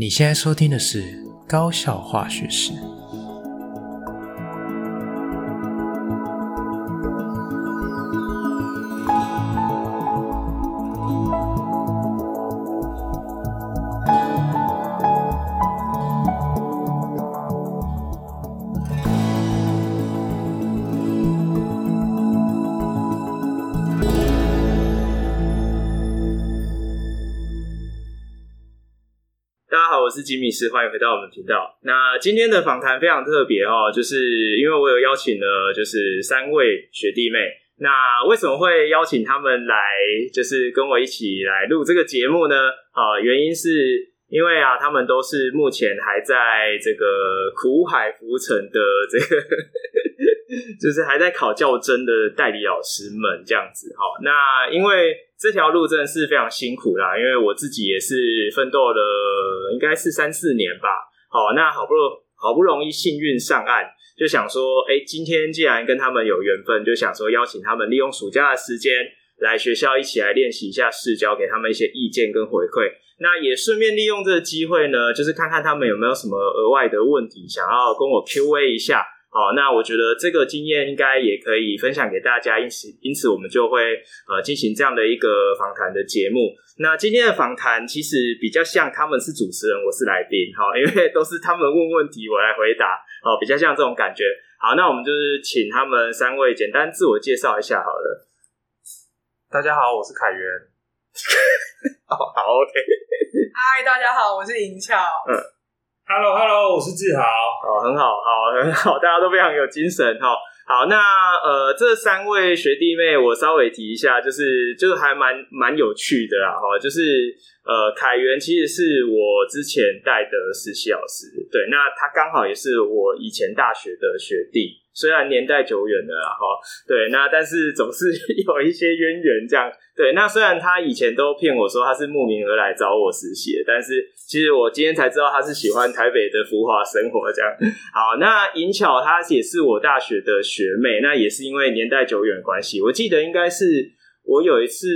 你现在收听的是高效化学史。吉米师，欢迎回到我们频道。那今天的访谈非常特别哦，就是因为我有邀请了，就是三位学弟妹。那为什么会邀请他们来，就是跟我一起来录这个节目呢？啊，原因是因为啊，他们都是目前还在这个苦海浮沉的这个，就是还在考教甄的代理老师们这样子。好，那因为。这条路真的是非常辛苦啦，因为我自己也是奋斗了，应该是三四年吧。好，那好不容好不容易幸运上岸，就想说，哎，今天既然跟他们有缘分，就想说邀请他们利用暑假的时间来学校一起来练习一下试教，给他们一些意见跟回馈。那也顺便利用这个机会呢，就是看看他们有没有什么额外的问题想要跟我 Q&A 一下。好，那我觉得这个经验应该也可以分享给大家，因此因此我们就会呃进行这样的一个访谈的节目。那今天的访谈其实比较像他们是主持人，我是来宾，哈，因为都是他们问问题，我来回答，好，比较像这种感觉。好，那我们就是请他们三位简单自我介绍一下好了。大家好，我是凯源。哦，好，OK。嗨，大家好，我是银翘。嗯。Hello，Hello，我是志豪。哦，很好，好，很好，大家都非常有精神哈。好，那呃，这三位学弟妹，我稍微提一下，就是就是还蛮蛮有趣的啦哈。就是呃，凯源其实是我之前带的实习老师，对，那他刚好也是我以前大学的学弟。虽然年代久远了啦，哈，对，那但是总是 有一些渊源，这样，对，那虽然他以前都骗我说他是慕名而来找我实习的，但是其实我今天才知道他是喜欢台北的浮华生活，这样。好，那银巧她也是我大学的学妹，那也是因为年代久远的关系，我记得应该是我有一次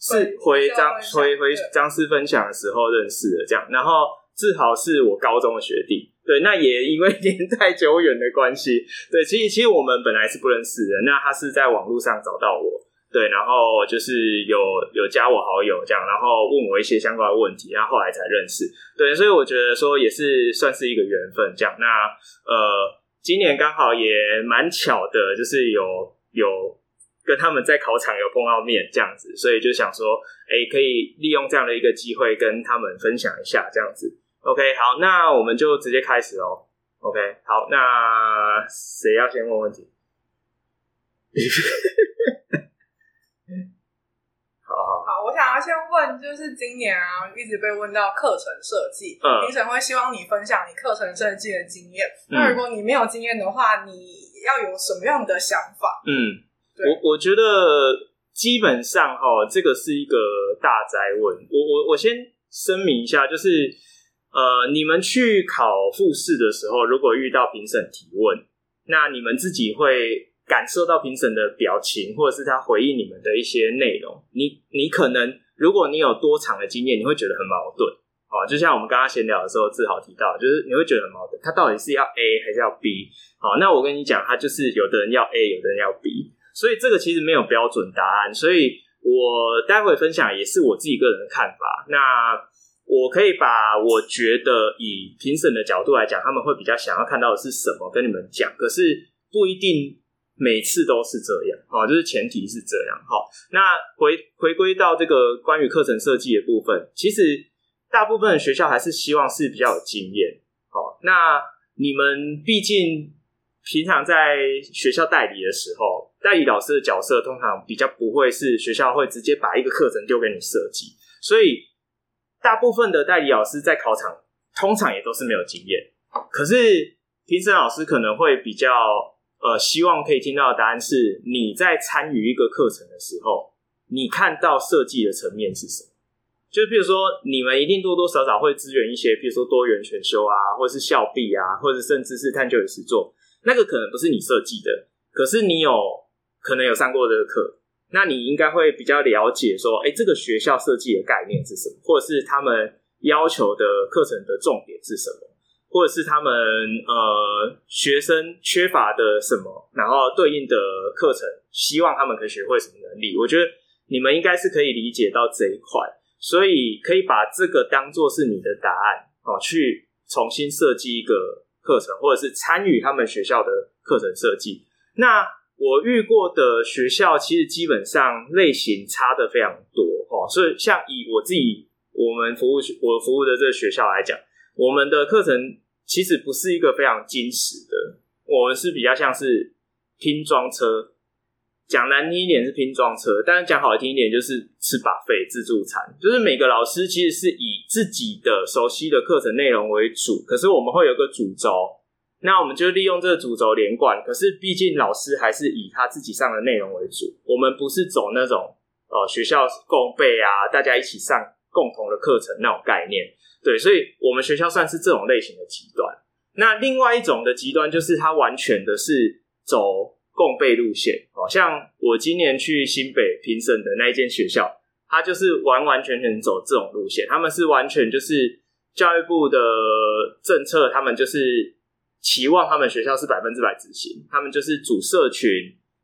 是回张回回张师分享的时候认识的，这样，然后志豪是我高中的学弟。对，那也因为 年代久远的关系，对，其实其实我们本来是不认识的。那他是在网络上找到我，对，然后就是有有加我好友这样，然后问我一些相关的问题，然后后来才认识。对，所以我觉得说也是算是一个缘分这样。那呃，今年刚好也蛮巧的，就是有有跟他们在考场有碰到面这样子，所以就想说，哎，可以利用这样的一个机会跟他们分享一下这样子。OK，好，那我们就直接开始哦。OK，好，那谁要先问问题？好好好，我想要先问，就是今年啊，一直被问到课程设计，嗯，评审会希望你分享你课程设计的经验。嗯、那如果你没有经验的话，你要有什么样的想法？嗯，对我我觉得基本上哈，这个是一个大宅问。我我我先声明一下，就是。呃，你们去考复试的时候，如果遇到评审提问，那你们自己会感受到评审的表情，或者是他回应你们的一些内容。你你可能，如果你有多长的经验，你会觉得很矛盾。哦，就像我们刚刚闲聊的时候，志豪提到，就是你会觉得很矛盾，他到底是要 A 还是要 B？好，那我跟你讲，他就是有的人要 A，有的人要 B，所以这个其实没有标准答案。所以我待会分享也是我自己个人的看法。那。我可以把我觉得以评审的角度来讲，他们会比较想要看到的是什么，跟你们讲。可是不一定每次都是这样，好，就是前提是这样。好，那回回归到这个关于课程设计的部分，其实大部分学校还是希望是比较有经验。好，那你们毕竟平常在学校代理的时候，代理老师的角色通常比较不会是学校会直接把一个课程丢给你设计，所以。大部分的代理老师在考场通常也都是没有经验，可是评审老师可能会比较呃希望可以听到的答案是，你在参与一个课程的时候，你看到设计的层面是什么？就比如说你们一定多多少少会支援一些，比如说多元选修啊，或者是校毕啊，或者甚至是探究与实作，那个可能不是你设计的，可是你有可能有上过这个课。那你应该会比较了解说，哎、欸，这个学校设计的概念是什么，或者是他们要求的课程的重点是什么，或者是他们呃学生缺乏的什么，然后对应的课程希望他们可以学会什么能力。我觉得你们应该是可以理解到这一块，所以可以把这个当做是你的答案哦，去重新设计一个课程，或者是参与他们学校的课程设计。那我遇过的学校其实基本上类型差得非常多哦，所以像以我自己。我们服务我服务的这个学校来讲，我们的课程其实不是一个非常精实的，我们是比较像是拼装车，讲难听一点是拼装车，但是讲好听一点就是吃 buffet 自助餐，就是每个老师其实是以自己的熟悉的课程内容为主，可是我们会有个主轴，那我们就利用这个主轴连贯，可是毕竟老师还是以他自己上的内容为主，我们不是走那种呃学校共备啊，大家一起上。共同的课程那种概念，对，所以我们学校算是这种类型的极端。那另外一种的极端，就是它完全的是走共备路线。好像我今年去新北评审的那一间学校，它就是完完全全走这种路线。他们是完全就是教育部的政策，他们就是期望他们学校是百分之百执行，他们就是组社群，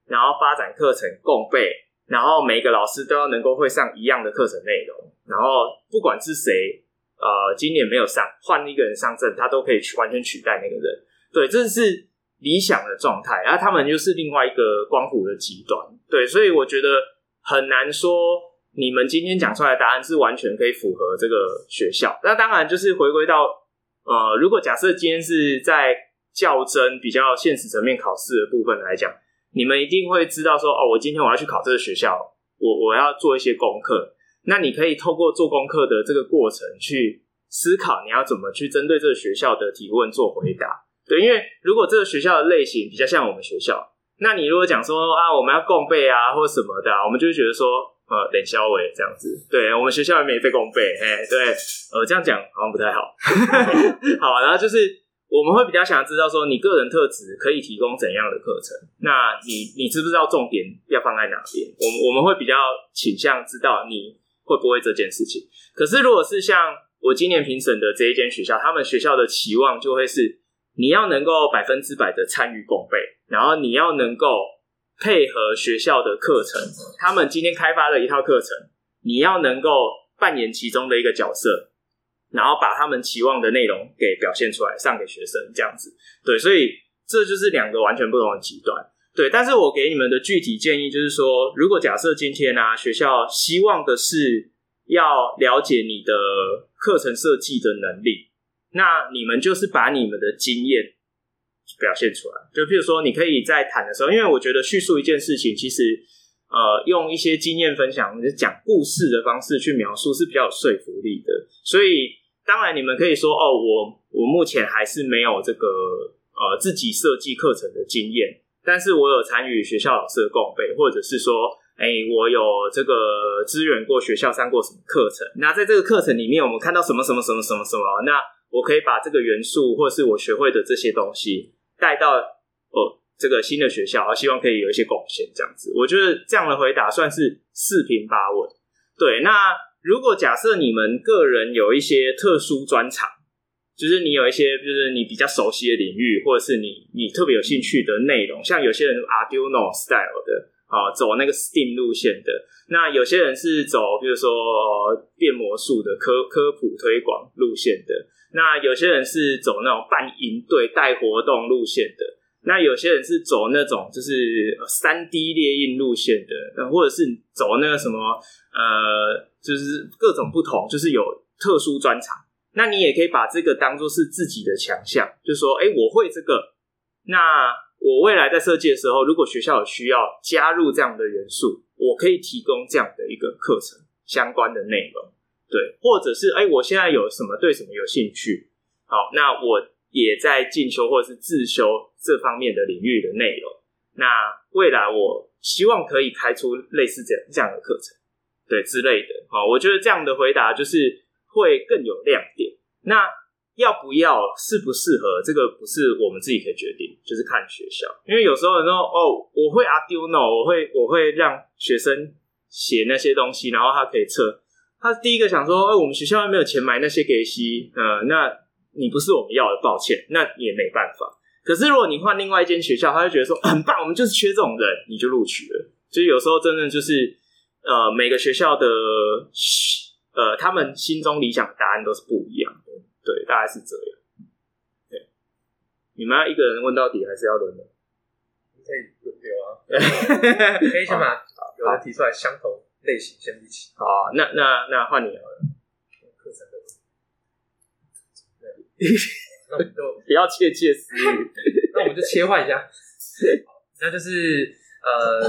然后发展课程共备，然后每一个老师都要能够会上一样的课程内容。然后不管是谁，呃，今年没有上，换一个人上阵，他都可以去完全取代那个人。对，这是理想的状态。然后他们又是另外一个光谱的极端。对，所以我觉得很难说，你们今天讲出来的答案是完全可以符合这个学校。那当然就是回归到，呃，如果假设今天是在较真比较现实层面考试的部分来讲，你们一定会知道说，哦，我今天我要去考这个学校，我我要做一些功课。那你可以透过做功课的这个过程去思考，你要怎么去针对这个学校的提问做回答。对，因为如果这个学校的类型比较像我们学校，那你如果讲说啊，我们要共备啊，或什么的，我们就会觉得说，呃，冷消维这样子。对，我们学校也没被共备，嘿，对，呃，这样讲好像不太好。好，然后就是。我们会比较想知道说，你个人特质可以提供怎样的课程？那你你知不知道重点要放在哪边？我们我们会比较倾向知道你会不会这件事情。可是如果是像我今年评审的这一间学校，他们学校的期望就会是你要能够百分之百的参与共备，然后你要能够配合学校的课程，他们今天开发的一套课程，你要能够扮演其中的一个角色。然后把他们期望的内容给表现出来，上给学生这样子，对，所以这就是两个完全不同的极端，对。但是我给你们的具体建议就是说，如果假设今天呢、啊，学校希望的是要了解你的课程设计的能力，那你们就是把你们的经验表现出来。就譬如说，你可以在谈的时候，因为我觉得叙述一件事情，其实呃，用一些经验分享，就是讲故事的方式去描述是比较有说服力的，所以。当然，你们可以说哦，我我目前还是没有这个呃自己设计课程的经验，但是我有参与学校老师的共备，或者是说，哎，我有这个支援过学校上过什么课程。那在这个课程里面，我们看到什么什么什么什么什么，那我可以把这个元素或是我学会的这些东西带到哦这个新的学校，希望可以有一些贡献。这样子，我觉得这样的回答算是四平八稳。对，那。如果假设你们个人有一些特殊专长，就是你有一些就是你比较熟悉的领域，或者是你你特别有兴趣的内容，像有些人 Arduino style 的啊，走那个 STEAM 路线的，那有些人是走比如说变魔术的科科普推广路线的，那有些人是走那种办营队带活动路线的，那有些人是走那种就是三 D 猎印路线的，或者是走那个什么呃。就是各种不同，就是有特殊专长。那你也可以把这个当做是自己的强项，就说，哎，我会这个。那我未来在设计的时候，如果学校有需要加入这样的元素，我可以提供这样的一个课程相关的内容。对，或者是哎，我现在有什么对什么有兴趣，好，那我也在进修或者是自修这方面的领域的内容。那未来我希望可以开出类似这这样的课程。对之类的，好，我觉得这样的回答就是会更有亮点。那要不要适不适合，这个不是我们自己可以决定，就是看学校。因为有时候人说哦，我会 Arduino，我会我会让学生写那些东西，然后他可以测，他第一个想说，哎、我们学校没有钱买那些给息，呃，那你不是我们要的，抱歉，那也没办法。可是如果你换另外一间学校，他就觉得说很棒，我们就是缺这种人，你就录取了。所以有时候真的就是，呃，每个学校的，呃，他们心中理想的答案都是不一样的，对，大概是这样。对，你们要一个人问到底，还是要轮的？可以轮流啊，可以先把有人提出来相同类型先一起。好，那那那换你好了。课程的，对，那我们就不要窃窃私语。那我们就切换一下，那就是呃，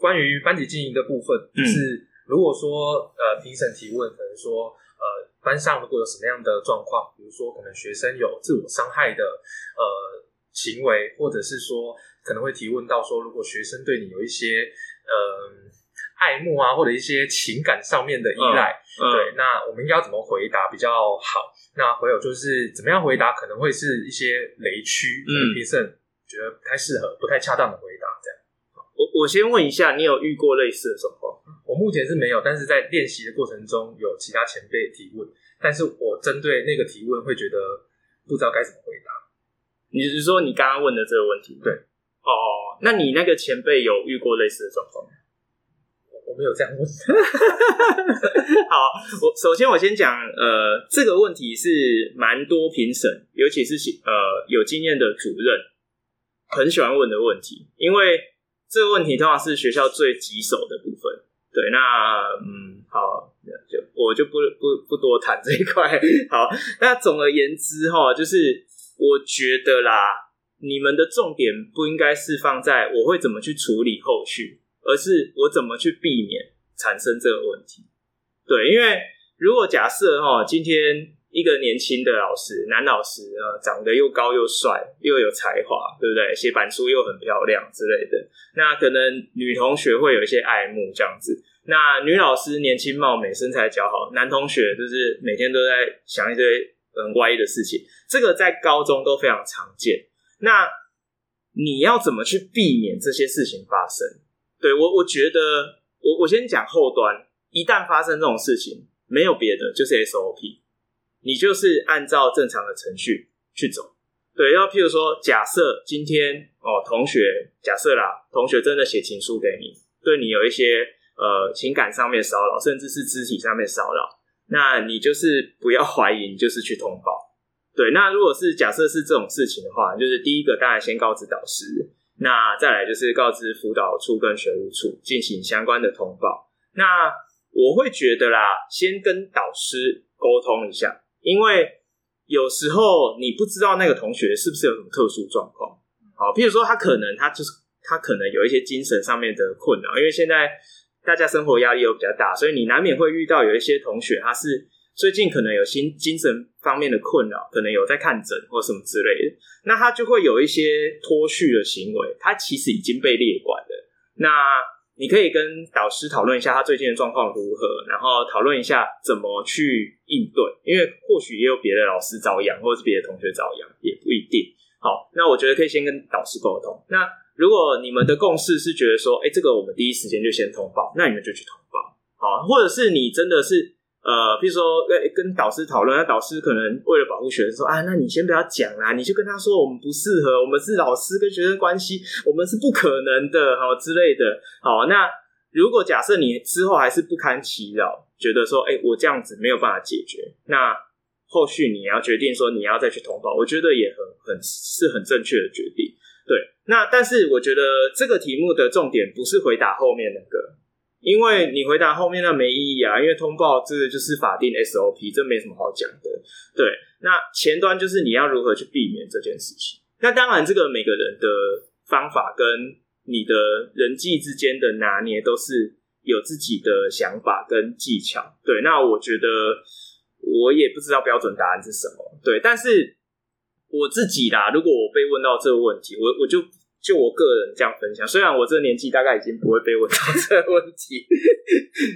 关于班级经营的部分，就、是如果说呃评审提问，可能说呃班上如果有什么样的状况，比如说可能学生有自我伤害的呃行为，或者是说。可能会提问到说，如果学生对你有一些呃爱慕啊，或者一些情感上面的依赖，嗯嗯、对，那我们应该要怎么回答比较好？那还有就是怎么样回答可能会是一些雷区，嗯，评审觉得不太适合、不太恰当的回答，这样。我我先问一下，你有遇过类似的状况？我目前是没有，但是在练习的过程中有其他前辈提问，但是我针对那个提问会觉得不知道该怎么回答。你是说你刚刚问的这个问题？对。哦，那你那个前辈有遇过类似的状况吗？我没有这样问。好，我首先我先讲，呃，这个问题是蛮多评审，尤其是呃有经验的主任很喜欢问的问题，因为这个问题通常是学校最棘手的部分。对，那嗯，好，就我就不不不多谈这一块。好，那总而言之哈，就是我觉得啦。你们的重点不应该是放在我会怎么去处理后续，而是我怎么去避免产生这个问题。对，因为如果假设哈，今天一个年轻的老师，男老师啊，长得又高又帅，又有才华，对不对？写板书又很漂亮之类的，那可能女同学会有一些爱慕这样子。那女老师年轻貌美，身材姣好，男同学就是每天都在想一堆很歪的事情。这个在高中都非常常见。那你要怎么去避免这些事情发生？对，我，我觉得，我我先讲后端，一旦发生这种事情，没有别的，就是 SOP，你就是按照正常的程序去走。对，要譬如说，假设今天哦，同学，假设啦，同学真的写情书给你，对你有一些呃情感上面骚扰，甚至是肢体上面骚扰，那你就是不要怀疑，你就是去通报。对，那如果是假设是这种事情的话，就是第一个当然先告知导师，那再来就是告知辅导处跟学务处进行相关的通报。那我会觉得啦，先跟导师沟通一下，因为有时候你不知道那个同学是不是有什么特殊状况。好，譬如说他可能他就是他可能有一些精神上面的困扰，因为现在大家生活压力又比较大，所以你难免会遇到有一些同学他是。最近可能有心精神方面的困扰，可能有在看诊或什么之类的，那他就会有一些脱序的行为，他其实已经被列管了。那你可以跟导师讨论一下他最近的状况如何，然后讨论一下怎么去应对，因为或许也有别的老师遭殃，或者是别的同学遭殃，也不一定。好，那我觉得可以先跟导师沟通。那如果你们的共识是觉得说，哎、欸，这个我们第一时间就先通报，那你们就去通报。好，或者是你真的是。呃，比如说，跟跟导师讨论，那导师可能为了保护学生说，啊，那你先不要讲啦，你就跟他说我们不适合，我们是老师跟学生关系，我们是不可能的，好之类的。好，那如果假设你之后还是不堪其扰，觉得说，哎，我这样子没有办法解决，那后续你要决定说你要再去通报，我觉得也很很是很正确的决定。对，那但是我觉得这个题目的重点不是回答后面那个。因为你回答后面那没意义啊，因为通报这个就是法定 SOP，这没什么好讲的。对，那前端就是你要如何去避免这件事情。那当然，这个每个人的方法跟你的人际之间的拿捏都是有自己的想法跟技巧。对，那我觉得我也不知道标准答案是什么。对，但是我自己啦，如果我被问到这个问题，我我就。就我个人这样分享，虽然我这个年纪大概已经不会被问到 这个问题，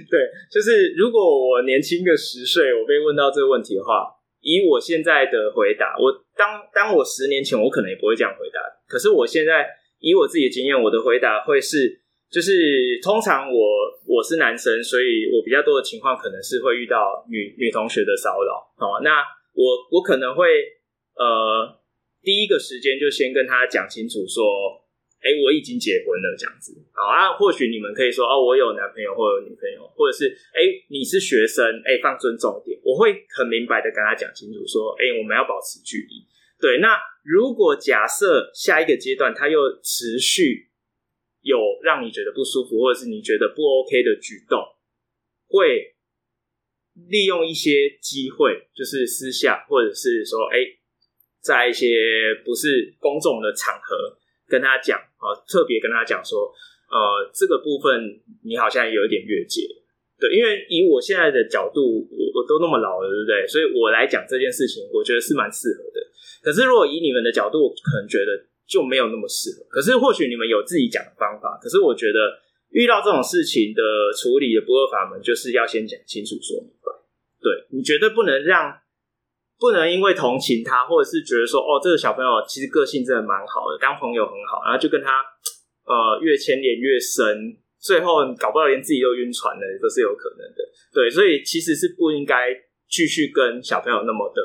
对，就是如果我年轻个十岁，我被问到这个问题的话，以我现在的回答，我当当我十年前，我可能也不会这样回答。可是我现在以我自己的经验，我的回答会是，就就是通常我我是男生，所以我比较多的情况可能是会遇到女女同学的骚扰哦。那我我可能会呃第一个时间就先跟他讲清楚说，哎、我已经结婚了这样子好啊。或许你们可以说哦，我有男朋友或有女朋友，或者是哎、你是学生，哎、放尊重点，我会很明白的跟他讲清楚说，哎、我们要保持距离。对，那如果假设下一个阶段他又持续。有让你觉得不舒服，或者是你觉得不 OK 的举动，会利用一些机会，就是私下，或者是说，哎、在一些不是公众的场合跟他讲啊，特别跟他讲说，呃，这个部分你好像有一点越界，对，因为以我现在的角度，我我都那么老了，对不对？所以我来讲这件事情，我觉得是蛮适合的。可是如果以你们的角度，可能觉得。就没有那么适合。可是或许你们有自己讲的方法。可是我觉得遇到这种事情的处理的不二法门，就是要先讲清楚说明白。对，你绝对不能让，不能因为同情他，或者是觉得说哦，这个小朋友其实个性真的蛮好的，当朋友很好，然后就跟他呃越牵连越深，最后搞不好连自己都晕船了，都是有可能的。对，所以其实是不应该继续跟小朋友那么的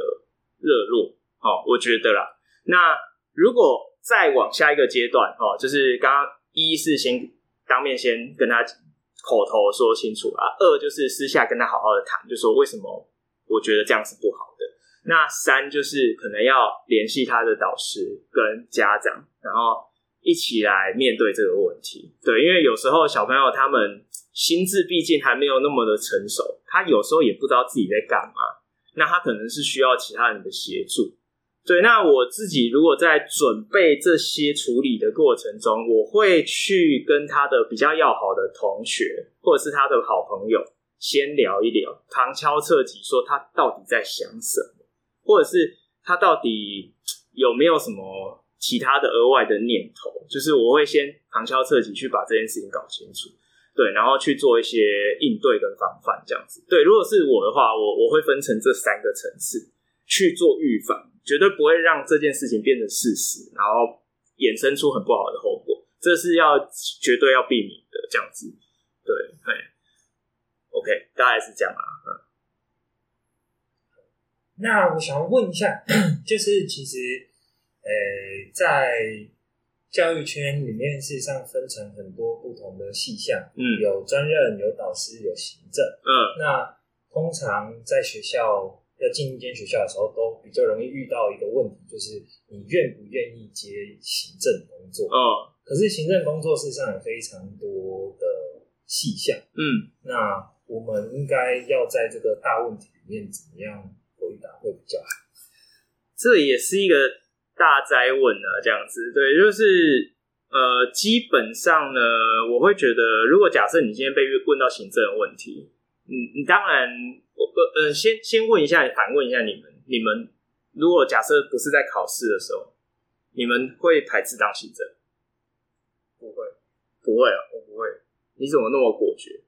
热络。好，我觉得啦。那如果再往下一个阶段，哦，就是刚刚一是先当面先跟他口头说清楚啊，二就是私下跟他好好的谈，就说为什么我觉得这样是不好的。那三就是可能要联系他的导师跟家长，然后一起来面对这个问题。对，因为有时候小朋友他们心智毕竟还没有那么的成熟，他有时候也不知道自己在干嘛，那他可能是需要其他人的协助。对，那我自己如果在准备这些处理的过程中，我会去跟他的比较要好的同学，或者是他的好朋友，先聊一聊，旁敲侧击说他到底在想什么，或者是他到底有没有什么其他的额外的念头，就是我会先旁敲侧击去把这件事情搞清楚，对，然后去做一些应对跟防范这样子。对，如果是我的话，我我会分成这三个层次去做预防。绝对不会让这件事情变成事实，然后衍生出很不好的后果，这是要绝对要避免的。这样子，对，对，OK，大概是这样啊。嗯，那我想问一下，就是其实，呃，在教育圈里面，事实上分成很多不同的细项，嗯，有专任，有导师，有行政，嗯，那通常在学校。要进一间学校的时候，都比较容易遇到一个问题，就是你愿不愿意接行政工作？哦，可是行政工作事实上有非常多的细项，嗯，那我们应该要在这个大问题里面怎么样回答会比较好？这也是一个大灾问啊，这样子，对，就是呃，基本上呢，我会觉得，如果假设你今天被问到行政的问题，你，你当然我。呃呃，先先问一下，反问一下你们，你们如果假设不是在考试的时候，你们会排斥当行政？不会，不会啊，我不会。你怎么那么果决？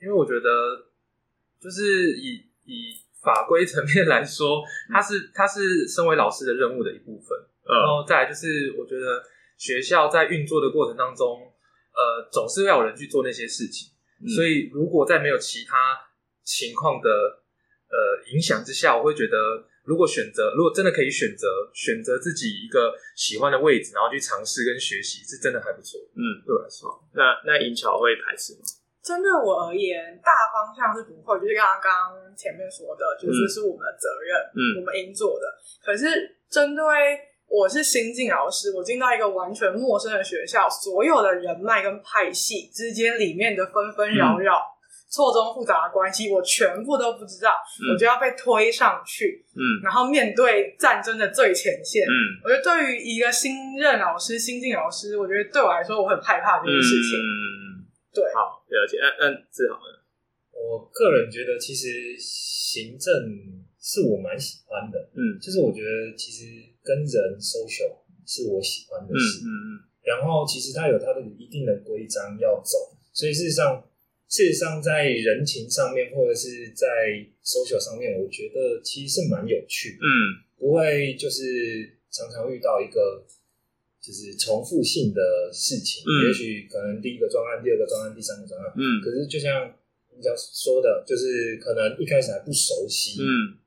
因为我觉得，就是以以法规层面来说，它是它是身为老师的任务的一部分。嗯，然后再来就是，我觉得学校在运作的过程当中，呃，总是要有人去做那些事情。嗯，所以如果在没有其他。情况的呃影响之下，我会觉得，如果选择，如果真的可以选择，选择自己一个喜欢的位置，然后去尝试跟学习，是真的还不错。嗯，对我来说，那那银桥会排斥吗？针对我而言，大方向是不会，就是刚刚刚前面说的，就是是我们的责任，嗯，我们应做的。可是针对我是新进老师，我进到一个完全陌生的学校，所有的人脉跟派系之间里面的纷纷扰扰。嗯错综复杂的关系，我全部都不知道，嗯、我就要被推上去，嗯，然后面对战争的最前线，嗯，我觉得对于一个新任老师、新进老师，我觉得对我来说，我很害怕这件事情，嗯，对，好，了解，嗯嗯，志豪呢？我个人觉得，其实行政是我蛮喜欢的，嗯，就是我觉得其实跟人 social 是我喜欢的事，嗯嗯，嗯，然后其实它有它的一定的规章要走，所以事实上。事实上，在人情上面，或者是在 social 上面，我觉得其实是蛮有趣的。嗯，不会就是常常遇到一个就是重复性的事情，嗯、也许可能第一个专案、第二个专案、第三个专案，嗯，可是就像你讲说的，就是可能一开始还不熟悉，嗯，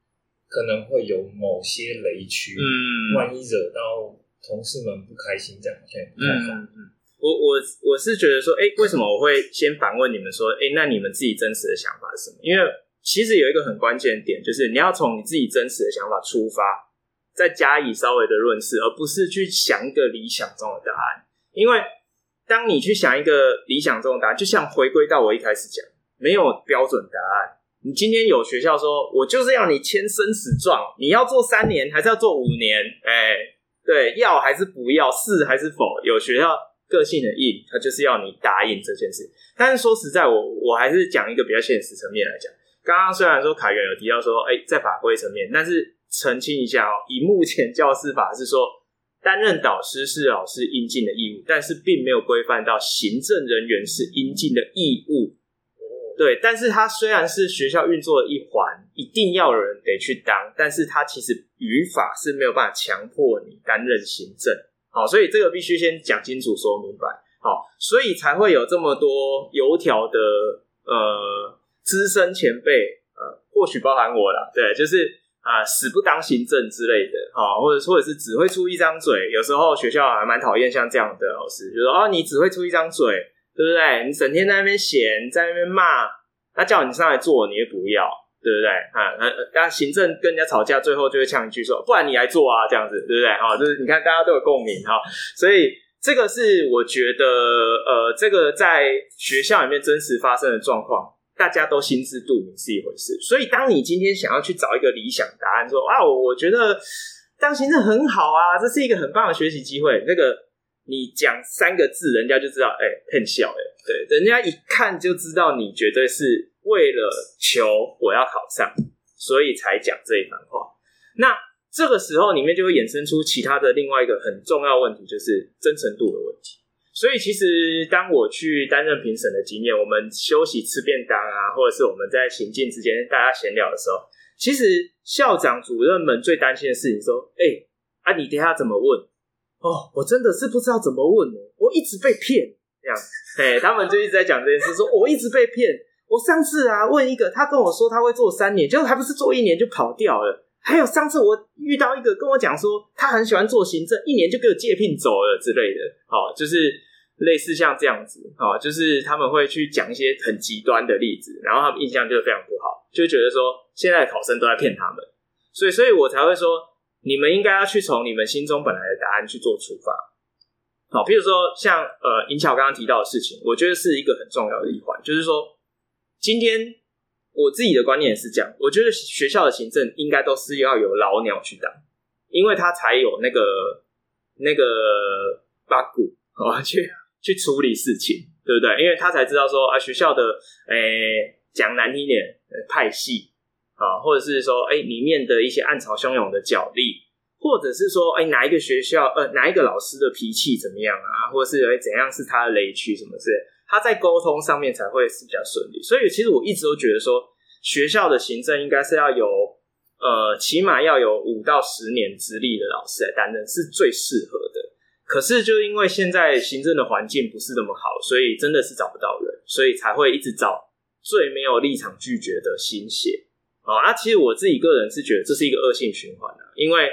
可能会有某些雷区，嗯，万一惹到同事们不开心，这样好像也不太好。嗯，嗯我我我是觉得说，哎、欸，为什么我会先反问你们说，哎、欸，那你们自己真实的想法是什么？因为其实有一个很关键的点，就是你要从你自己真实的想法出发，再加以稍微的论述，而不是去想一个理想中的答案。因为当你去想一个理想中的答案，就像回归到我一开始讲，没有标准答案。你今天有学校说，我就是要你签生死状，你要做三年还是要做五年？哎、对，要还是不要，是还是否？有学校个性的硬，他就是要你答应这件事。但是说实在，我我还是讲一个比较现实层面来讲。刚刚虽然说凯源有提到说，哎、在法规层面，但是澄清一下哦，以目前教师法是说，担任导师是老师应尽的义务，但是并没有规范到行政人员是应尽的义务。对，但是它虽然是学校运作的一环，一定要有人得去当，但是它其实语法是没有办法强迫你担任行政。好，所以这个必须先讲清楚、说明白。好，所以才会有这么多油条的呃。资深前辈，呃，或许包含我啦，对，就是啊、死不当行政之类的，啊，或者或者是只会出一张嘴，有时候学校还蛮讨厌像这样的老师，就说哦，你只会出一张嘴，对不对？你整天在那边闲，在那边骂，他叫你上来做，你也不要，对不对？啊，那行政跟人家吵架，最后就会呛一句说，不然你来做啊，这样子，对不对？哈，就是你看大家都有共鸣哈，所以这个是我觉得，呃，这个在学校里面真实发生的状况。大家都心知肚明是一回事，所以当你今天想要去找一个理想答案，说啊，我觉得当行政很好啊，这是一个很棒的学习机会。那个你讲三个字，人家就知道，哎、欸，骗笑哎，对，人家一看就知道你绝对是为了求我要考上，所以才讲这一番话。那这个时候里面就会衍生出其他的另外一个很重要问题，就是真诚度的问题。所以，其实当我去担任评审的经验，我们休息吃便当啊，或者是我们在行进之间大家闲聊的时候，其实校长、主任们最担心的事情说：“哎、啊，你等下怎么问？哦，我真的是不知道怎么问呢，我一直被骗。”这样，哎，他们就一直在讲这件事，说我一直被骗。我上次啊问一个，他跟我说他会做三年，结果还不是做一年就跑掉了。还有上次我遇到一个跟我讲说，他很喜欢做行政，一年就给我借聘走了之类的。好，就是。类似像这样子啊，就是他们会去讲一些很极端的例子，然后他们印象就非常不好，就觉得说现在的考生都在骗他们，所以，所以我才会说，你们应该要去从你们心中本来的答案去做出发。好，比如说像呃，银桥刚刚提到的事情，我觉得是一个很重要的一环，就是说，今天我自己的观念也是这样，我觉得学校的行政应该都是要有老鸟去当，因为他才有那个那个八股啊 去。去处理事情，对不对？因为他才知道说啊，学校的诶讲难听点，派系啊，或者是说诶里面的一些暗潮汹涌的角力，或者是说诶哪一个学校呃哪一个老师的脾气怎么样啊，或者是诶怎样是他的雷区什么之类，他在沟通上面才会是比较顺利。所以其实我一直都觉得说，学校的行政应该是要有呃起码要有五到十年资历的老师来担任，是最适合的。可是，就因为现在行政的环境不是那么好，所以真的是找不到人，所以才会一直找最没有立场拒绝的新血。好，那其实我自己个人是觉得这是一个恶性循环啊，因为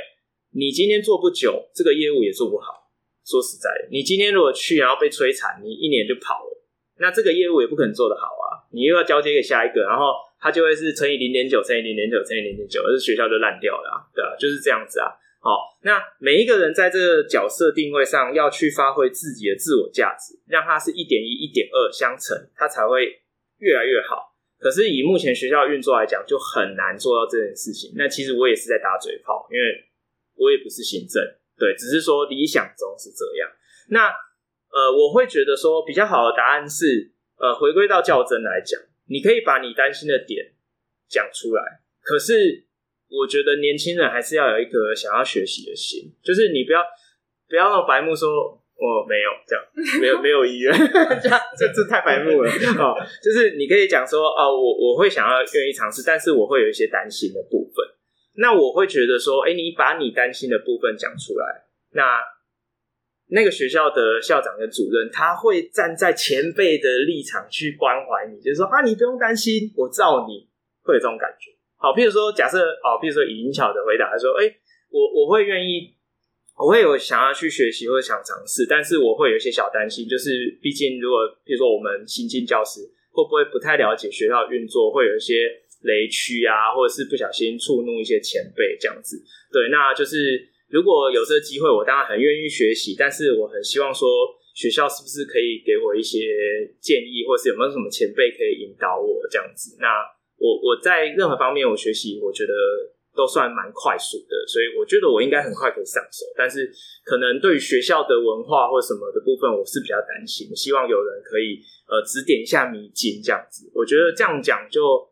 你今天做不久，这个业务也做不好。说实在的，你今天如果去然后被摧残，你一年就跑了，那这个业务也不可能做得好啊。你又要交接给下一个，然后它就会是乘以零点九，乘以零点九，乘以零点九，而是学校就烂掉了啊，对啊，就是这样子啊。好，那每一个人在这个角色定位上要去发挥自己的自我价值，让它是一点一、一点二相乘，它才会越来越好。可是以目前学校运作来讲，就很难做到这件事情。那其实我也是在打嘴炮，因为我也不是行政，对，只是说理想中是这样。那呃，我会觉得说比较好的答案是，呃，回归到较真来讲，你可以把你担心的点讲出来，可是。我觉得年轻人还是要有一颗想要学习的心，就是你不要不要那么白目说，我没有这样，没有没有意愿，这样这这太白目了 哦。就是你可以讲说，哦，我我会想要愿意尝试，但是我会有一些担心的部分。那我会觉得说，哎，你把你担心的部分讲出来，那那个学校的校长跟主任，他会站在前辈的立场去关怀你，就是说啊，你不用担心，我罩你，会有这种感觉。好，譬如说，假设哦，譬如说，以巧的回答，他说，哎、我我会愿意，我会有想要去学习或者想尝试，但是我会有一些小担心，就是毕竟如果譬如说我们新进教师，会不会不太了解学校运作，会有一些雷区啊，或者是不小心触怒一些前辈这样子。对，那就是如果有这个机会，我当然很愿意学习，但是我很希望说学校是不是可以给我一些建议，或是有没有什么前辈可以引导我这样子。那我我在任何方面我学习，我觉得都算蛮快速的，所以我觉得我应该很快可以上手。但是可能对于学校的文化或什么的部分，我是比较担心，希望有人可以呃指点一下迷津这样子。我觉得这样讲就。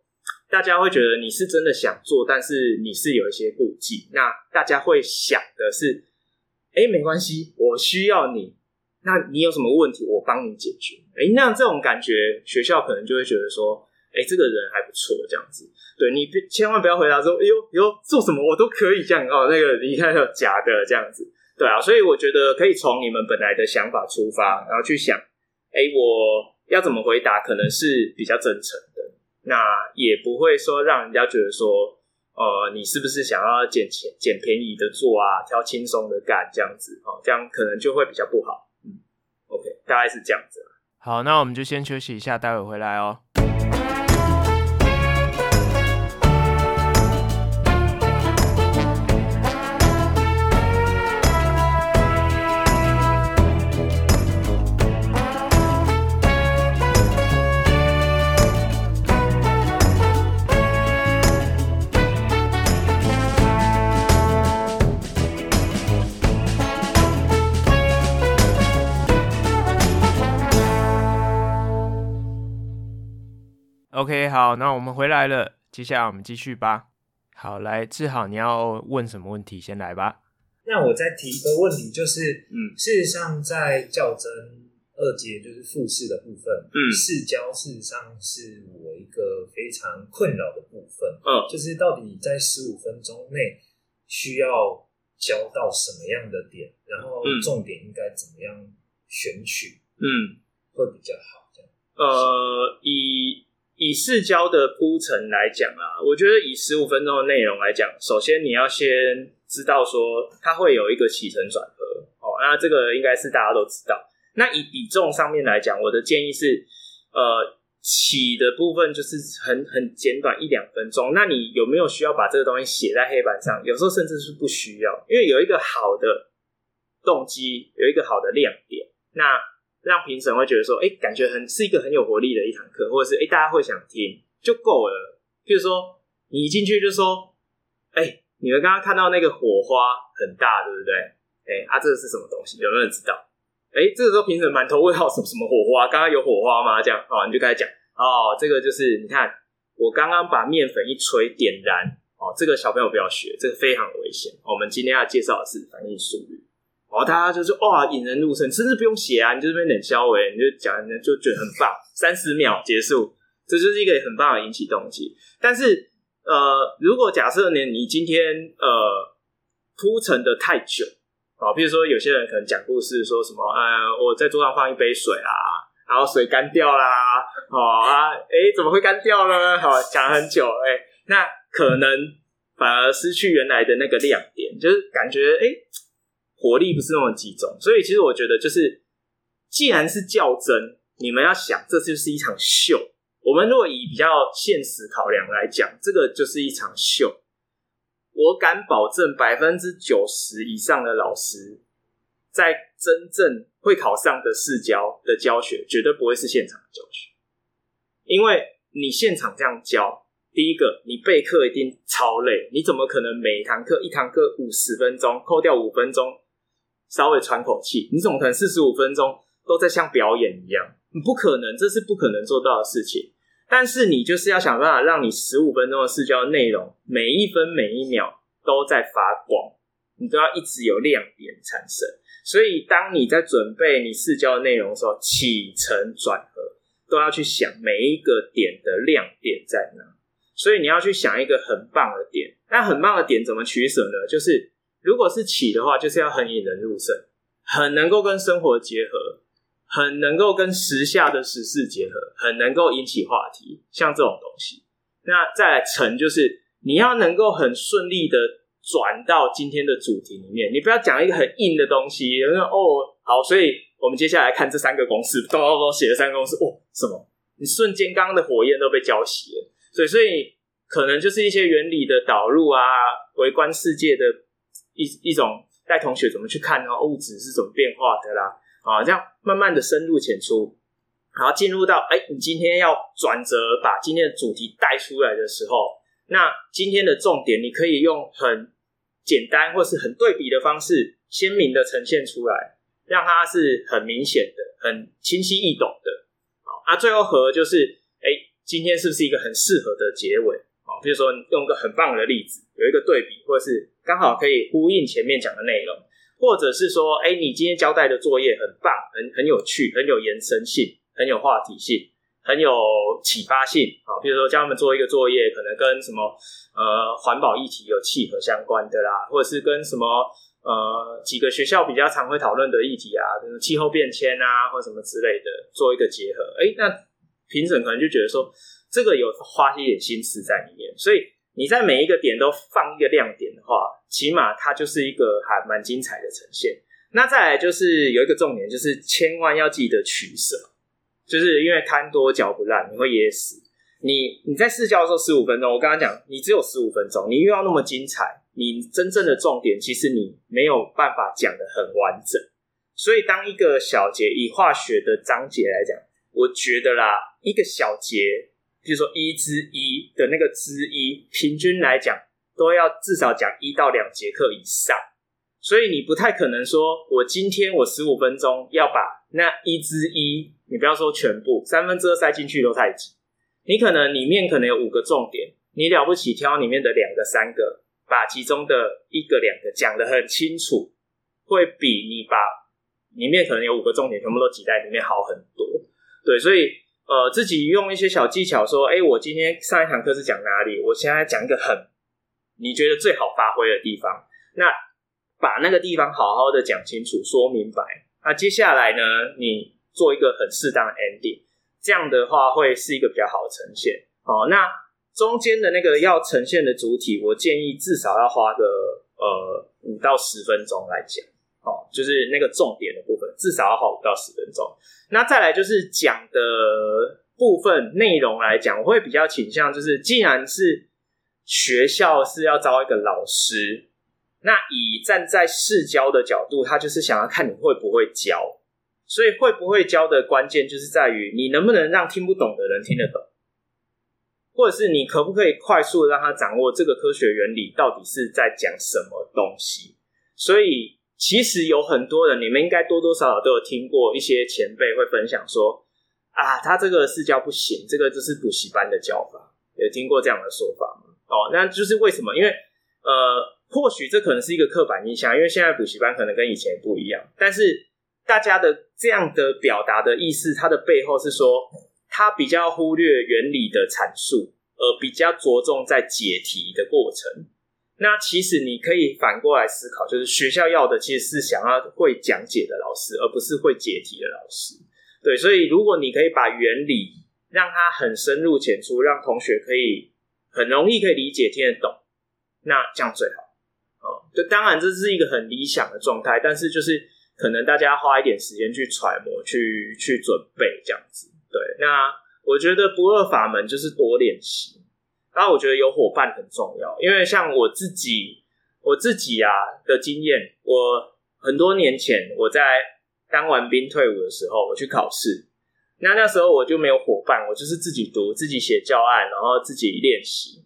大家会觉得你是真的想做，但是你是有一些顾忌。那大家会想的是，哎，没关系，我需要你。那你有什么问题，我帮你解决。哎，那这种感觉，学校可能就会觉得说，哎，这个人还不错，这样子。对，你千万不要回答说，哎呦，哎呦，做什么我都可以这样哦。那个你看，假的这样子。对啊，所以我觉得可以从你们本来的想法出发，然后去想，哎，我要怎么回答，可能是比较真诚。那也不会说让人家觉得说，呃，你是不是想要捡钱、捡便宜的做啊，挑轻松的干这样子哦，这样可能就会比较不好。嗯，OK，大概是这样子。好，那我们就先休息一下，待会回来哦。OK，好，那我们回来了，接下来我们继续吧。好，来志豪，你要问什么问题？先来吧。那我再提一个问题，就是，嗯，事实上在较真二阶，就是复试的部分，嗯，试教事实上是我一个非常困扰的部分，嗯，就是到底在十五分钟内需要教到什么样的点，然后重点应该怎么样选取，嗯，会比较好，这样。呃，以以市教的铺陈来讲啊，我觉得以十五分钟的内容来讲，首先你要先知道说它会有一个起承转合哦，那这个应该是大家都知道。那以比重上面来讲，我的建议是，呃，起的部分就是很很简短一两分钟。那你有没有需要把这个东西写在黑板上？有时候甚至是不需要，因为有一个好的动机，有一个好的亮点，那。让评审会觉得说，哎、感觉很是一个很有活力的一堂课，或者是哎、大家会想听就够了。譬如说，你一进去就说，哎、你们刚刚看到那个火花很大，对不对？哎、啊，这个是什么东西？有没有人知道？哎、这个时候评审满头问号，什么什么火花？刚刚有火花吗？这样哦，你就开始讲哦，这个就是你看，我刚刚把面粉一吹点燃，哦，这个小朋友不要学，这个非常危险。我们今天要介绍的是反应速率。哦，大家就是哇，引人入胜，甚至不用写啊，你就这边冷消维，你就讲，你就觉得很棒，三十秒结束，这就是一个很棒的引起动机。但是，呃，如果假设呢，你今天呃铺陈的太久啊，比如说有些人可能讲故事说什么，呃，我在桌上放一杯水啊，然后水干掉啦，哦啊，哎，怎么会干掉呢？好，讲很久，哎，那可能反而失去原来的那个亮点，就是感觉哎。活力不是那么集中，所以其实我觉得就是，既然是较真，你们要想，这就是一场秀。我们如果以比较现实考量来讲，这个就是一场秀。我敢保证，百分之九十以上的老师，在真正会考上的试教的教学，绝对不会是现场教学，因为你现场这样教，第一个你备课一定超累，你怎么可能每一堂课一堂课五十分钟，扣掉五分钟？稍微喘口气，你怎么可能四十五分钟都在像表演一样？不可能，这是不可能做到的事情。但是你就是要想办法让你十五分钟的试教内容，每一分每一秒都在发光，你都要一直有亮点产生。所以当你在准备你试教的内容的时候，起承转合都要去想每一个点的亮点在哪。所以你要去想一个很棒的点，那很棒的点怎么取舍呢？就是。如果是起的话，就是要很引人入胜，很能够跟生活结合，很能够跟时下的时事结合，很能够引起话题，像这种东西。那再来成就是你要能够很顺利的转到今天的主题里面，你不要讲一个很硬的东西，然后哦好，所以我们接下来看这三个公式，都都都写了三个公式，哦什么？你瞬间刚刚的火焰都被浇熄了，所以所以可能就是一些原理的导入啊，微观世界的一一种带同学怎么去看呢？物质是怎么变化的啦？啊，这样慢慢的深入浅出，然后进入到哎，你今天要转折，把今天的主题带出来的时候，那今天的重点你可以用很简单或是很对比的方式，鲜明的呈现出来，让它是很明显的、很清晰易懂的。那、最后和就是，哎、今天是不是一个很适合的结尾？啊，比如说用个很棒的例子，有一个对比，或者是刚好可以呼应前面讲的内容，或者是说，哎、你今天交代的作业很棒，很很有趣，很有延伸性，很有话题性，很有启发性。啊，比如说教他们做一个作业，可能跟什么呃环保议题有契合相关的啦，或者是跟什么呃几个学校比较常会讨论的议题啊，就是气候变迁啊，或什么之类的，做一个结合。哎、那评审可能就觉得说，这个有花一点心思在里面，所以你在每一个点都放一个亮点的话，起码它就是一个还蛮精彩的呈现。那再来就是有一个重点，就是千万要记得取舍，就是因为贪多嚼不烂，你会噎死。你你在试教的时候十五分钟，我刚刚讲你只有十五分钟，你又要那么精彩，你真正的重点其实你没有办法讲得很完整。所以当一个小节以化学的章节来讲。我觉得啦，一个小节，比如说一之一的那个之一，平均来讲都要至少讲一到两节课以上。所以你不太可能说，我今天我十五分钟要把那一之一，你不要说全部，三分之二塞进去都太挤。你可能里面可能有五个重点，你了不起挑里面的两个、三个，把其中的一个、两个讲得很清楚，会比你把里面可能有五个重点全部都挤在里面好很多。对，所以呃，自己用一些小技巧说，哎，我今天上一堂课是讲哪里？我现在讲一个很你觉得最好发挥的地方，那把那个地方好好的讲清楚、说明白。那接下来呢，你做一个很适当的 ending，这样的话会是一个比较好的呈现。哦，那中间的那个要呈现的主体，我建议至少要花个呃五到十分钟来讲。哦，就是那个重点的部分，至少要花五到十分钟。那再来就是讲的部分内容来讲，我会比较倾向就是，既然是学校是要招一个老师，那以站在市教的角度，他就是想要看你会不会教。所以会不会教的关键就是在于你能不能让听不懂的人听得懂，或者是你可不可以快速的让他掌握这个科学原理到底是在讲什么东西。所以。其实有很多人，你们应该多多少少都有听过一些前辈会分享说，啊，他这个试教不行，这个就是补习班的教法，有听过这样的说法吗？哦，那就是为什么？因为呃，或许这可能是一个刻板印象，因为现在补习班可能跟以前不一样，但是大家的这样的表达的意思，它的背后是说，他比较忽略原理的阐述，而比较着重在解题的过程。那其实你可以反过来思考，就是学校要的其实是想要会讲解的老师，而不是会解题的老师。对，所以如果你可以把原理让它很深入浅出，让同学可以很容易可以理解、听得懂，那这样最好。哦，就当然这是一个很理想的状态，但是就是可能大家花一点时间去揣摩、去去准备这样子。对，那我觉得不二法门就是多练习。然后我觉得有伙伴很重要，因为像我自己，我自己啊的经验，我很多年前我在当完兵退伍的时候，我去考试，那那时候我就没有伙伴，我就是自己读，自己写教案，然后自己练习。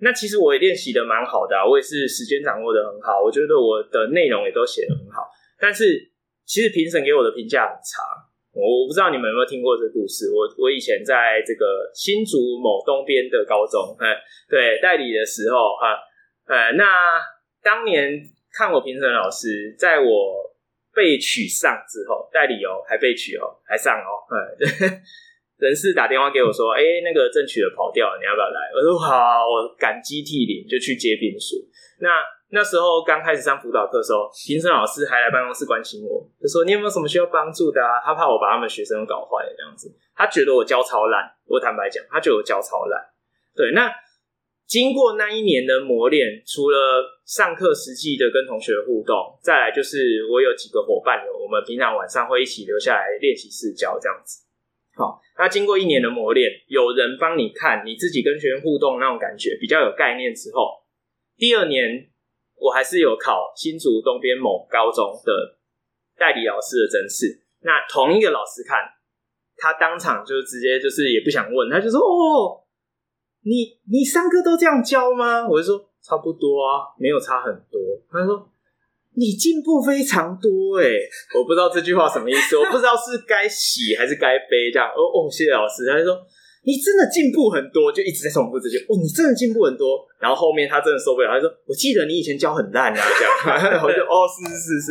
那其实我也练习的蛮好的，我也是时间掌握的很好，我觉得我的内容也都写得很好，但是其实评审给我的评价很差。我不知道你们有没有听过这个故事。我我以前在这个新竹某东边的高中，哎，对，代理的时候，哈，呃，那当年看我评审老师，在我被取上之后，代理哦，还被取哦，还上哦，哎，人事打电话给我说，哎，那个正取的跑掉了，你要不要来？我说好，我感激涕零，就去接兵书。那那时候刚开始上辅导课的时候，评审老师还来办公室关心我，就说你有没有什么需要帮助的啊？他怕我把他们学生搞坏了这样子，他觉得我教超烂。我坦白讲，他觉得我教超烂。对，那经过那一年的磨练，除了上课实际的跟同学互动，再来就是我有几个伙伴，我们平常晚上会一起留下来练习试教这样子。好，那经过一年的磨练，有人帮你看，你自己跟学生互动那种感觉比较有概念之后，第二年我还是有考新竹东边某高中的代理老师的甄试。那同一个老师看，他当场就直接就是也不想问，他就说：“哦。”你你上课都这样教吗？我就说差不多啊，没有差很多。他说你进步非常多哎，我不知道这句话什么意思，我不知道是该喜还是该悲这样。哦哦，谢谢老师。他就说你真的进步很多，就一直在重复这句。哦，你真的进步很多。然后后面他真的受不了，他说我记得你以前教很烂啊，这样。我就哦，是是是是，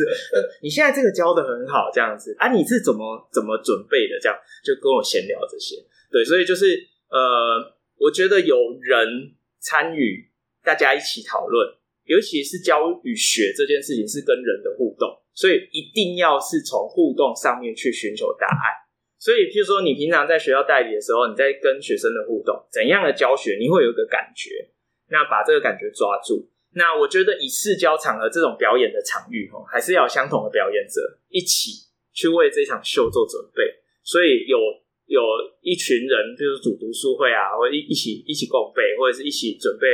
你现在这个教的很好，这样子啊，你是怎么怎么准备的？这样就跟我闲聊这些。对，所以就是呃。我觉得有人参与，大家一起讨论，尤其是教与学这件事情是跟人的互动，所以一定要是从互动上面去寻求答案。所以，譬如说，你平常在学校代理的时候，你在跟学生的互动，怎样的教学，你会有一个感觉，那把这个感觉抓住。那我觉得以试教场合这种表演的场域，吼，还是要有相同的表演者一起去为这场秀做准备。所以有。有一群人，就是组读书会啊，或一一起一起共备，或者是一起准备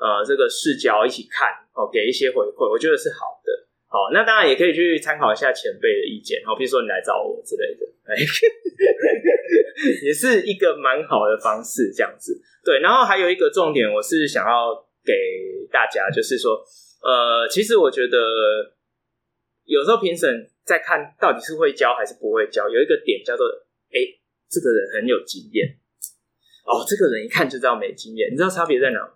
呃这个试教，一起看哦，给一些回馈，我觉得是好的。好，那当然也可以去参考一下前辈的意见，好，比如说你来找我之类的，哎，也是一个蛮好的方式，这样子。对，然后还有一个重点，我是想要给大家，就是说，呃，其实我觉得有时候评审在看到底是会教还是不会教，有一个点叫做，哎。这个人很有经验哦，这个人一看就知道没经验。你知道差别在哪吗？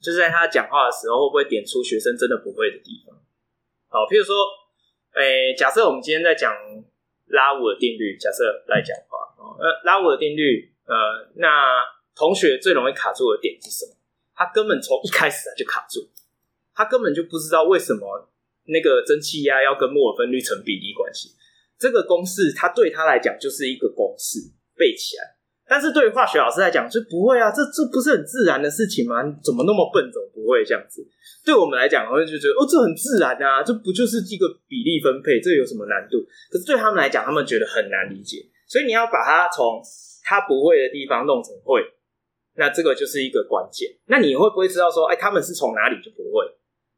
就是在他讲话的时候，会不会点出学生真的不会的地方？好，譬如说，诶，假设我们今天在讲拉伍的定律，假设来讲话，呃，拉伍的定律，呃，那同学最容易卡住的点是什么？他根本从一开始就卡住，他根本就不知道为什么那个蒸汽压要跟摩尔分率成比例关系。这个公式，它对他来讲就是一个公式，背起来。但是对于化学老师来讲，就不会啊，这这不是很自然的事情吗？怎么那么笨，怎么不会这样子？对我们来讲，我们就觉得哦，这很自然啊，这不就是一个比例分配？这有什么难度？可是对他们来讲，他们觉得很难理解。所以你要把它从他不会的地方弄成会，那这个就是一个关键。那你会不会知道说，哎，他们是从哪里就不会？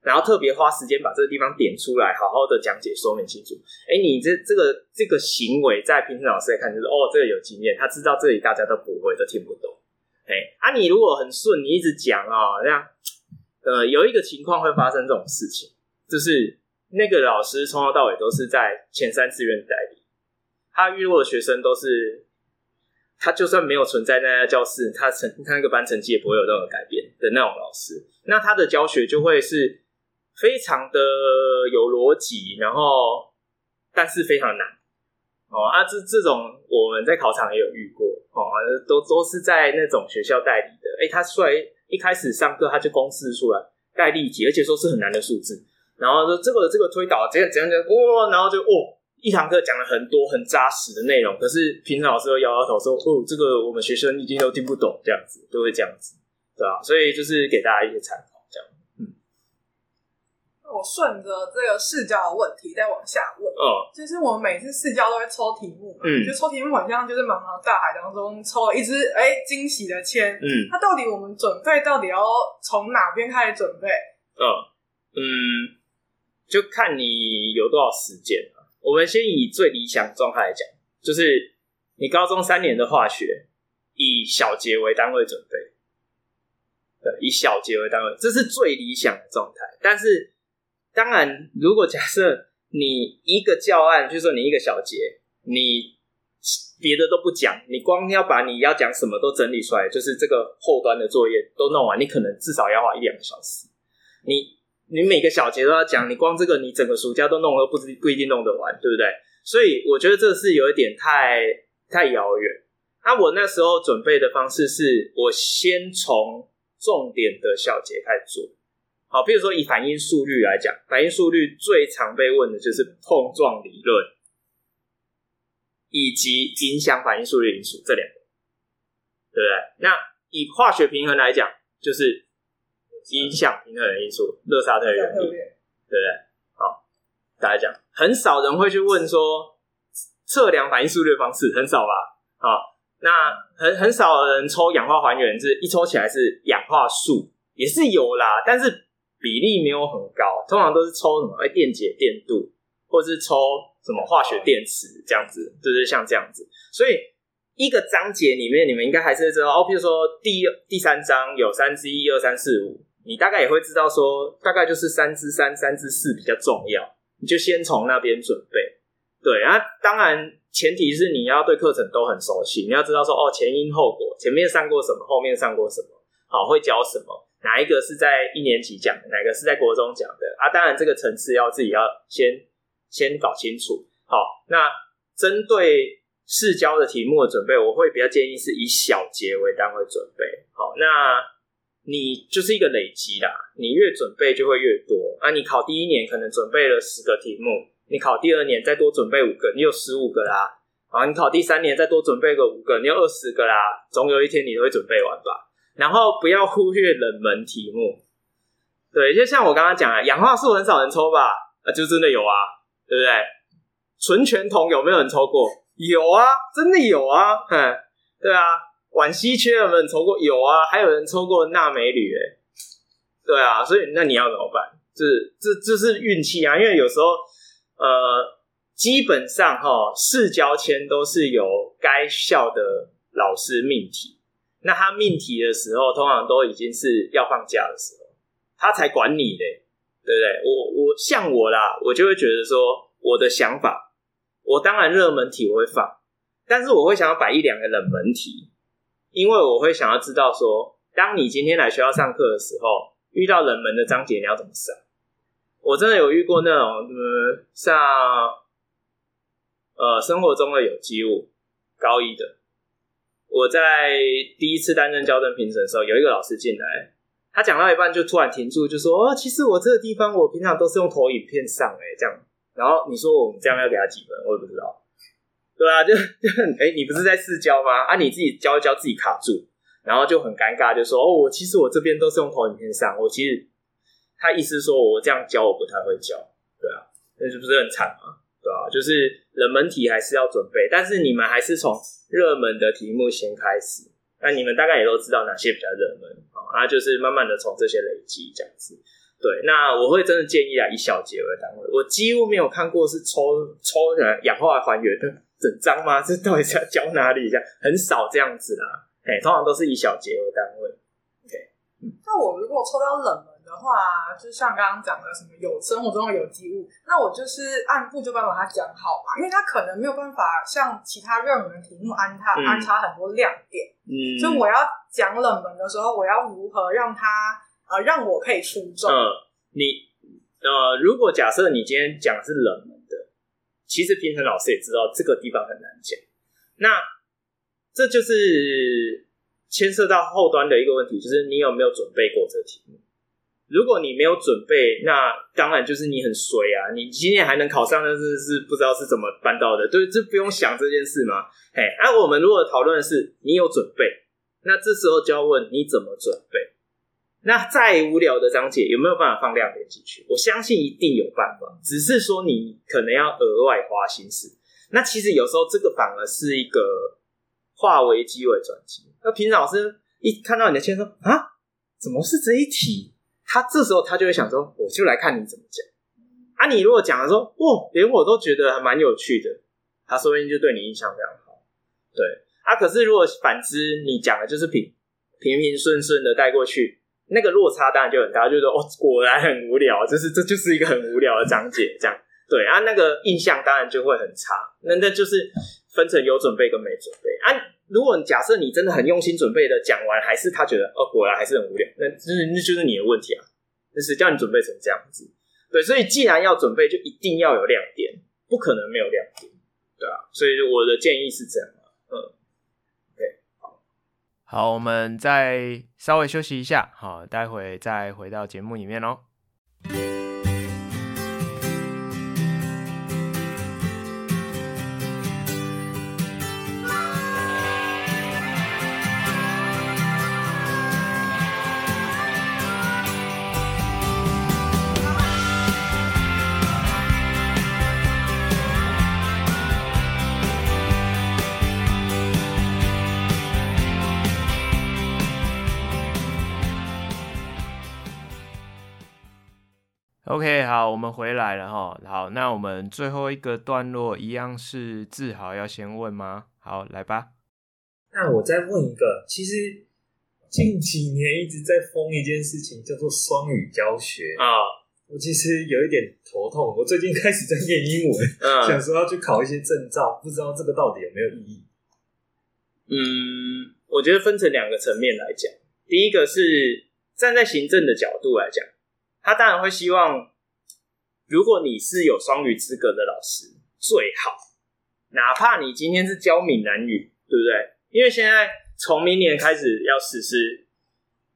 然后特别花时间把这个地方点出来，好好的讲解说明清楚。哎，你这这个这个行为，在评审老师来看就是哦，这个有经验，他知道这里大家都不会，都听不懂。哎，啊，你如果很顺，你一直讲啊，这样，呃，有一个情况会发生这种事情，就是那个老师从头到尾都是在前三志愿代理，他遇到的学生都是，他就算没有存在那家教室，他成他那个班成绩也不会有任何改变的那种老师，那他的教学就会是。非常的有逻辑，然后但是非常难哦啊！这这种我们在考场也有遇过哦，都都是在那种学校代理的。哎，他出来一开始上课他就公示出来概率题，而且说是很难的数字，然后说这个这个推导怎样怎样怎样，哇，然后就哦，一堂课讲了很多很扎实的内容，可是平常老师都摇摇头说，哦，这个我们学生一定都听不懂，这样子都会这样子，对吧？所以就是给大家一些参考。我顺着这个视角的问题再往下问，哦，就是我们每次试教都会抽题目嘛，嗯，就抽题目好像就是茫茫大海当中抽了一支哎惊喜的签，嗯，那到底我们准备到底要从哪边开始准备？嗯嗯，就看你有多少时间了。我们先以最理想状态来讲，就是你高中三年的化学，以小节为单位准备，对，以小节为单位，这是最理想的状态，但是。当然，如果假设你一个教案，就是说你一个小节，你别的都不讲，你光要把你要讲什么都整理出来，就是这个后端的作业都弄完，你可能至少要花一两个小时。你你每个小节都要讲，你光这个你整个暑假都弄了，不不一定弄得完，对不对？所以我觉得这是有一点太太遥远。那我那时候准备的方式是，我先从重点的小节开始做。好，比如说以反应速率来讲，反应速率最常被问的就是碰撞理论，以及影响反应速率因素这两个，对不对？那以化学平衡来讲，就是影响平衡的因素，勒沙特原理，对不对？好，大家讲，很少人会去问说测量反应速率的方式，很少吧？好，那很很少人抽氧化还原，是一抽起来是氧化素，也是有啦，但是。比例没有很高，通常都是抽什么？哎，电解电镀，或者是抽什么化学电池这样子，就是像这样子。所以一个章节里面，你们应该还是知道哦。譬如说第第三章有三之一二三四五，你大概也会知道说，大概就是三之三、三之四比较重要，你就先从那边准备。对啊，当然前提是你要对课程都很熟悉，你要知道说哦，前因后果，前面上过什么，后面上过什么，好，会教什么。哪一个是在一年级讲，哪个是在国中讲的啊？当然，这个层次要自己要先先搞清楚。好，那针对市教的题目的准备，我会比较建议是以小节为单位准备。好，那你就是一个累积啦，你越准备就会越多。啊，你考第一年可能准备了十个题目，你考第二年再多准备五个，你有十五个啦。啊，你考第三年再多准备个五个，你有二十个啦。总有一天你都会准备完吧。然后不要忽略冷门题目，对，就像我刚刚讲的，氧化素很少人抽吧？啊，就真的有啊，对不对？纯全铜有没有人抽过？有啊，真的有啊，哼，对啊。烷稀缺有没有人抽过？有啊，还有人抽过钠镁铝，哎，对啊。所以那你要怎么办？这这这是运气啊，因为有时候呃，基本上哈，市交签都是由该校的老师命题。那他命题的时候，通常都已经是要放假的时候，他才管你嘞，对不对？我我像我啦，我就会觉得说，我的想法，我当然热门题我会放，但是我会想要摆一两个冷门题，因为我会想要知道说，当你今天来学校上课的时候，遇到冷门的章节，你要怎么上？我真的有遇过那种，呃，像呃生活中的有机物，高一的。我在第一次担任校正评审的时候，有一个老师进来，他讲到一半就突然停住，就说：“哦，其实我这个地方我平常都是用投影片上，哎，这样。”然后你说我们这样要给他几分？我也不知道。对啊，就 就哎，你不是在试教吗？啊，你自己教一教自己卡住，然后就很尴尬，就说：“哦，我其实我这边都是用投影片上，我其实他意思说我这样教我不太会教，对啊，那是不是很惨吗？”对啊，就是冷门题还是要准备，但是你们还是从热门的题目先开始。那你们大概也都知道哪些比较热门啊，那就是慢慢的从这些累积这样子。对，那我会真的建议啊，以小节为单位。我几乎没有看过是抽抽氧化还原的整张吗？这到底是要教哪里？这样很少这样子啦。哎，通常都是以小节为单位。OK，那我们如果抽到冷门。的话，就像刚刚讲的什么有生活中的有机物，那我就是按部就班把它讲好嘛，因为它可能没有办法像其他热门题目安它、嗯、安插很多亮点，嗯，所以我要讲冷门的时候，我要如何让它呃让我可以出众？嗯，你呃，如果假设你今天讲的是冷门的，其实评审老师也知道这个地方很难讲，那这就是牵涉到后端的一个问题，就是你有没有准备过这个题目？如果你没有准备，那当然就是你很衰啊！你今年还能考上，但是是不知道是怎么办到的。对，这不用想这件事吗？嘿，那、我们如果讨论的是你有准备，那这时候就要问你怎么准备。那再无聊的章节有没有办法放亮点进去？我相信一定有办法，只是说你可能要额外花心思。那其实有时候这个反而是一个化危机为转机。那平老师一看到你的签说啊，怎么是这一题？他这时候他就会想说，我就来看你怎么讲啊！你如果讲的说，哇，连我都觉得还蛮有趣的，他说不定就对你印象非常好。对啊，可是如果反之，你讲的就是平平平顺顺的带过去，那个落差当然就很大，就是说哦，果然很无聊，就是这就是一个很无聊的章节，这样对啊，那个印象当然就会很差。那那就是分成有准备跟没准备啊。如果假设你真的很用心准备的讲完，还是他觉得哦，果然还是很无聊，那就是那就是你的问题啊，那是叫你准备成这样子。对，所以既然要准备，就一定要有亮点，不可能没有亮点，对啊。所以我的建议是这样，嗯，OK，好，好，我们再稍微休息一下，好，待会再回到节目里面哦。回来了哈。好，那我们最后一个段落一样是志豪要先问吗？好，来吧。那我再问一个，其实近几年一直在疯一件事情，叫做双语教学啊。我其实有一点头痛，我最近开始在念英文，嗯，想说要去考一些证照，不知道这个到底有没有意义？嗯，我觉得分成两个层面来讲，第一个是站在行政的角度来讲。他当然会希望，如果你是有双语资格的老师，最好，哪怕你今天是教闽南语，对不对？因为现在从明年开始要实施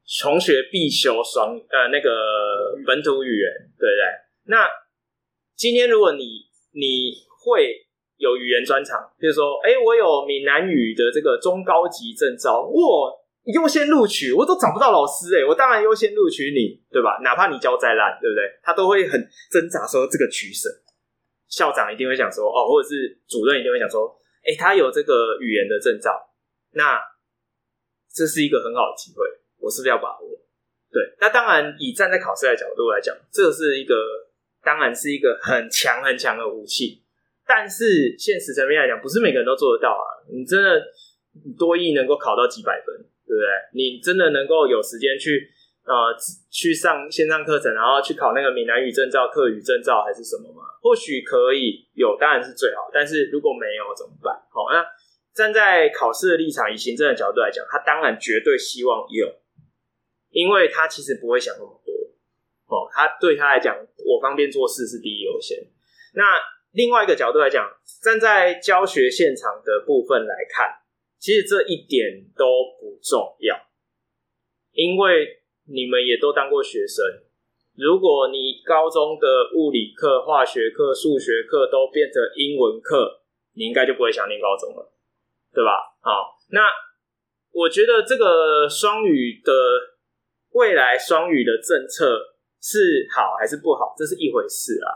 穷学必修双呃那个本土语言，对不对？那今天如果你你会有语言专长，比如说，哎，我有闽南语的这个中高级证照，哇！优先录取，我都找不到老师哎、欸，我当然优先录取你，对吧？哪怕你教再烂，对不对？他都会很挣扎说这个取舍。校长一定会想说，哦，或者是主任一定会想说，哎，他有这个语言的证照，那这是一个很好的机会，我是不是要把握？对，那当然以站在考试的角度来讲，这是一个当然是一个很强很强的武器，但是现实层面来讲，不是每个人都做得到啊。你真的多益能够考到几百分？对不对？你真的能够有时间去呃去上线上课程，然后去考那个闽南语证照、客语证照还是什么吗？或许可以有，当然是最好。但是如果没有怎么办？好，那站在考试的立场，以行政的角度来讲，他当然绝对希望有，因为他其实不会想那么多。哦，他对他来讲，我方便做事是第一优先。那另外一个角度来讲，站在教学现场的部分来看。其实这一点都不重要，因为你们也都当过学生。如果你高中的物理课、化学课、数学课都变成英文课，你应该就不会想念高中了，对吧？好，那我觉得这个双语的未来双语的政策是好还是不好，这是一回事啊。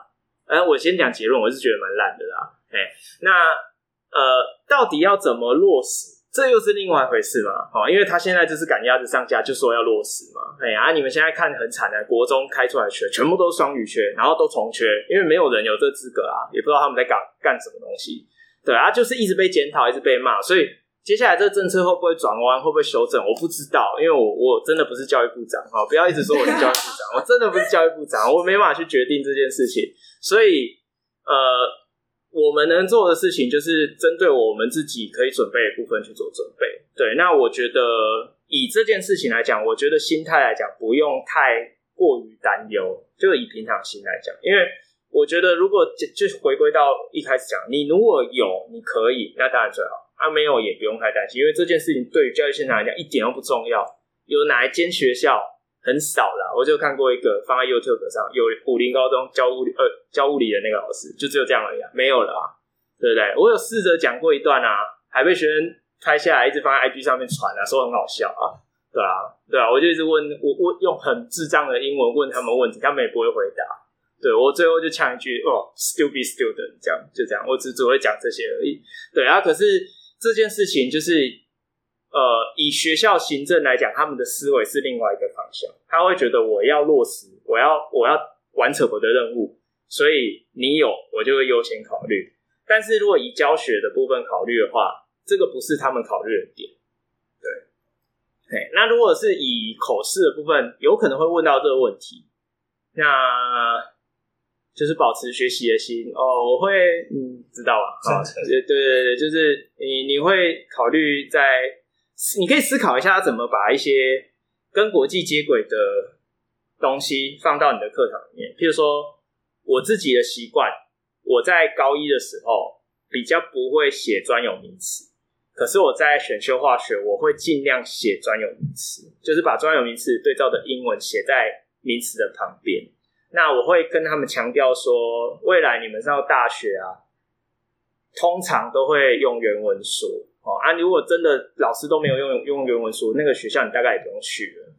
呃，我先讲结论，我是觉得蛮烂的啦。哎，那。呃，到底要怎么落实？这又是另外一回事嘛。哦，因为他现在就是赶鸭子上架，就说要落实嘛。哎呀，啊、你们现在看很惨的，国中开出来缺，全部都是双语缺，然后都重缺，因为没有人有这个资格啊，也不知道他们在干干什么东西。对啊，就是一直被检讨，一直被骂。所以接下来这个政策会不会转弯，会不会修正，我不知道，因为我我真的不是教育部长啊，不要一直说我是教育部长，我真的不是教育部长，我没办法去决定这件事情。所以呃。我们能做的事情就是针对我们自己可以准备的部分去做准备。对，那我觉得以这件事情来讲，我觉得心态来讲不用太过于担忧，就以平常心来讲。因为我觉得如果就就回归到一开始讲，你如果有你可以，那当然最好；啊，没有也不用太担心，因为这件事情对于教育现场来讲一点都不重要。有哪一间学校？很少啦，我就看过一个放在 YouTube 上，有武陵高中教物理呃教物理的那个老师，就只有这样而已，没有了啊，对不对？我有试着讲过一段啊，还被学生拍下来，一直放在 IG 上面传啊，说很好笑啊，对啊，对啊，我就一直问我我用很智障的英文问他们问题，他们也不会回答，对，我最后就呛一句哦，stupid student，这样就这样，我只只会讲这些而已，对啊，可是这件事情就是。呃，以学校行政来讲，他们的思维是另外一个方向。他会觉得我要落实，我要我要完成我的任务，所以你有我就会优先考虑。但是如果以教学的部分考虑的话，这个不是他们考虑的点。对，嘿，那如果是以口试的部分，有可能会问到这个问题，那就是保持学习的心哦。我会嗯，知道吧？啊，对对对，就是你你会考虑在。你可以思考一下，他怎么把一些跟国际接轨的东西放到你的课堂里面。譬如说，我自己的习惯，我在高一的时候比较不会写专有名词，可是我在选修化学，我会尽量写专有名词，就是把专有名词对照的英文写在名词的旁边。那我会跟他们强调说，未来你们上大学啊，通常都会用原文说哦。啊，如果真的老师都没有用用原文书，那个学校你大概也不用去了。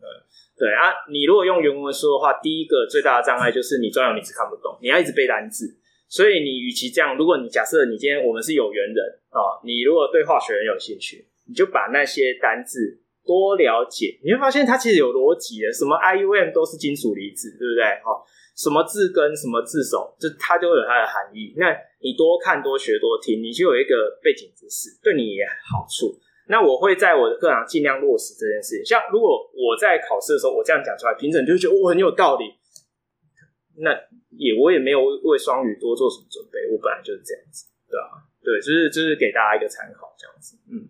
对啊，你如果用原文书的话，第一个最大的障碍就是你专有名词看不懂，你要一直背单字。所以你与其这样，如果你假设你今天我们是有缘人啊，你如果对化学很有兴趣，你就把那些单字多了解，你会发现它其实有逻辑的。什么 IUM 都是金属离子，对不对？哈，什么字根，什么字首，就它都有它的含义。那你多看、多学、多听，你就有一个背景知识，对你也好处。那我会在我的课堂尽量落实这件事情。像如果我在考试的时候，我这样讲出来，评审就会觉得我很有道理。那也我也没有为双语多做什么准备，我本来就是这样子，对啊？对，就是就是给大家一个参考，这样子。嗯，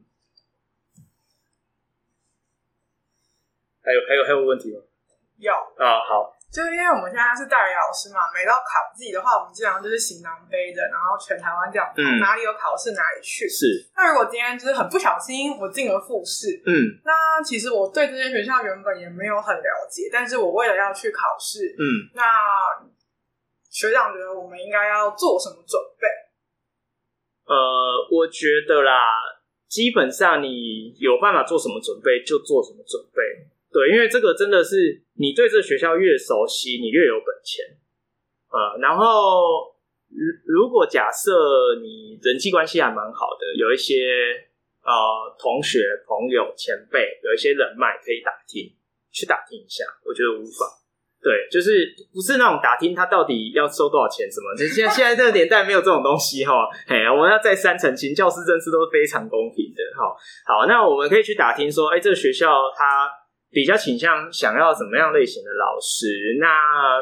还有还有还有问题吗？要啊，好。就是因为我们现在是代理老师嘛，每到考自己的话，我们基本上就是行囊背着，然后全台湾这样，嗯，哪里有考试哪里去。是。那如果今天就是很不小心我进了复试，嗯，那其实我对这些学校原本也没有很了解，但是我为了要去考试，嗯，那学长觉得我们应该要做什么准备？呃，我觉得啦，基本上你有办法做什么准备就做什么准备。对，因为这个真的是你对这学校越熟悉，你越有本钱。呃，然后如如果假设你人际关系还蛮好的，有一些呃同学、朋友、前辈，有一些人脉可以打听，去打听一下，我觉得无妨。对，就是不是那种打听他到底要收多少钱什么，现在现在这个年代没有这种东西哈。嘿，我们要再三澄清，教师政策都是非常公平的。好，好，那我们可以去打听说，哎，这个学校它。比较倾向想要怎么样类型的老师？那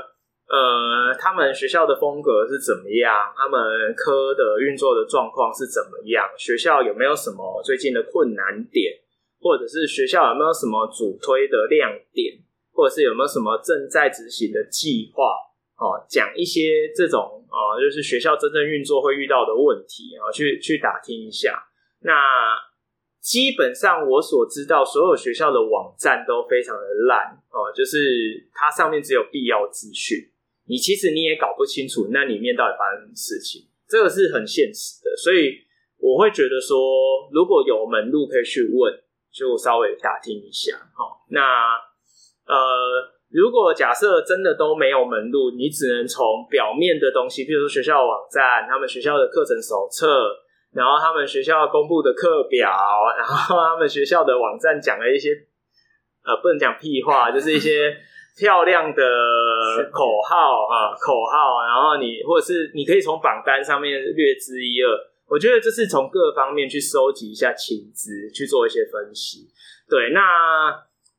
呃，他们学校的风格是怎么样？他们科的运作的状况是怎么样？学校有没有什么最近的困难点？或者是学校有没有什么主推的亮点？或者是有没有什么正在执行的计划？哦，讲一些这种哦，就是学校真正运作会遇到的问题啊，去去打听一下。那。基本上我所知道，所有学校的网站都非常的烂哦，就是它上面只有必要资讯，你其实你也搞不清楚那里面到底发生什么事情，这个是很现实的。所以我会觉得说，如果有门路可以去问，就稍微打听一下。好，那呃，如果假设真的都没有门路，你只能从表面的东西，比如说学校网站、他们学校的课程手册。然后他们学校公布的课表，然后他们学校的网站讲了一些，呃，不能讲屁话，就是一些 漂亮的口号啊，口号。然后你或者是你可以从榜单上面略知一二。我觉得这是从各方面去收集一下情资，去做一些分析。对，那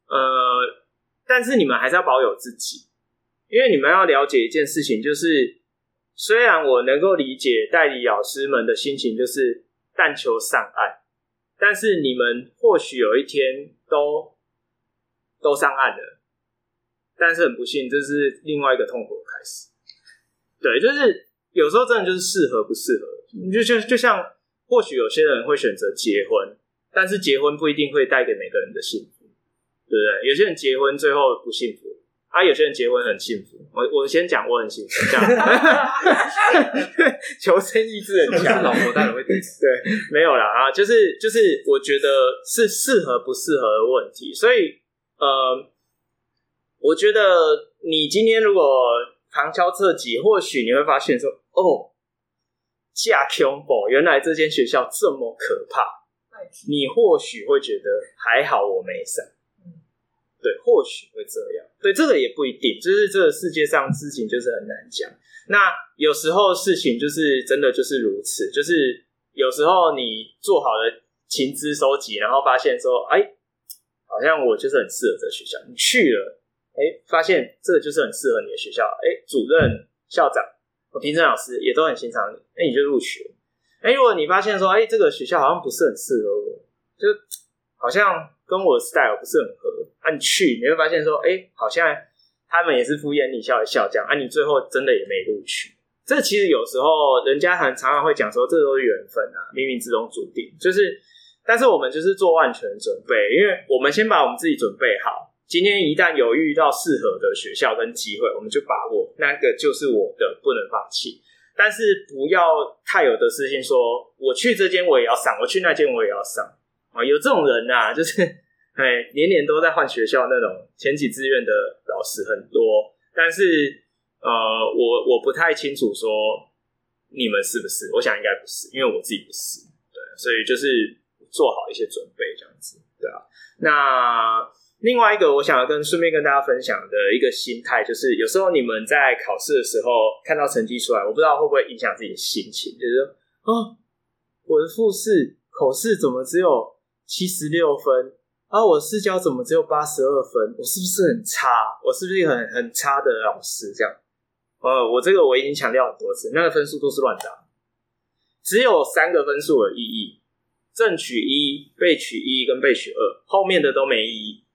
呃，但是你们还是要保有自己，因为你们要了解一件事情，就是。虽然我能够理解代理老师们的心情，就是但求上岸，但是你们或许有一天都都上岸了，但是很不幸，这是另外一个痛苦的开始。对，就是有时候真的就是适合不适合，就就就像或许有些人会选择结婚，但是结婚不一定会带给每个人的幸福，对不对？有些人结婚最后不幸福。啊，有些人结婚很幸福，我我先讲我很幸福，这样，求生意志很强，老婆当然会对，没有啦啊，就是就是，我觉得是适合不适合的问题，所以呃，我觉得你今天如果旁敲侧击，或许你会发现说，哦，假恐怖，原来这间学校这么可怕，你或许会觉得还好，我没上。对，或许会这样。对，这个也不一定，就是这个世界上事情就是很难讲。那有时候事情就是真的就是如此，就是有时候你做好了情资收集，然后发现说，哎，好像我就是很适合这个学校。你去了，哎，发现这个就是很适合你的学校。哎，主任、校长、我评审老师也都很欣赏你，哎，你就入学。哎，如果你发现说，哎，这个学校好像不是很适合我，就好像。跟我的 style 不是很合，啊，你去你会发现说，哎、好像他们也是敷衍你笑一笑这样，啊，你最后真的也没录取。这其实有时候人家很常常会讲说，这都是缘分啊，冥冥之中注定。就是但是我们就是做万全准备，因为我们先把我们自己准备好。今天一旦有遇到适合的学校跟机会，我们就把握，那个就是我的，不能放弃。但是不要太有得失心，说我去这间我也要上，我去那间我也要上啊。有这种人呐、啊，就是哎，年年都在换学校那种前几志愿的老师很多。但是呃，我我不太清楚说你们是不是，我想应该不是，因为我自己不是。对，所以就是做好一些准备这样子，对啊。那。另外一个，我想要跟顺便跟大家分享的一个心态，就是有时候你们在考试的时候看到成绩出来，我不知道会不会影响自己的心情，就是说，哦，我的复试口试怎么只有七十六分，啊，我私教怎么只有八十二分，我是不是很差？我是不是很很差的老师？这样，呃，我这个我已经强调很多次，那个分数都是乱打，只有三个分数的意义：正取一、被取一跟被取二，后面的都没意义。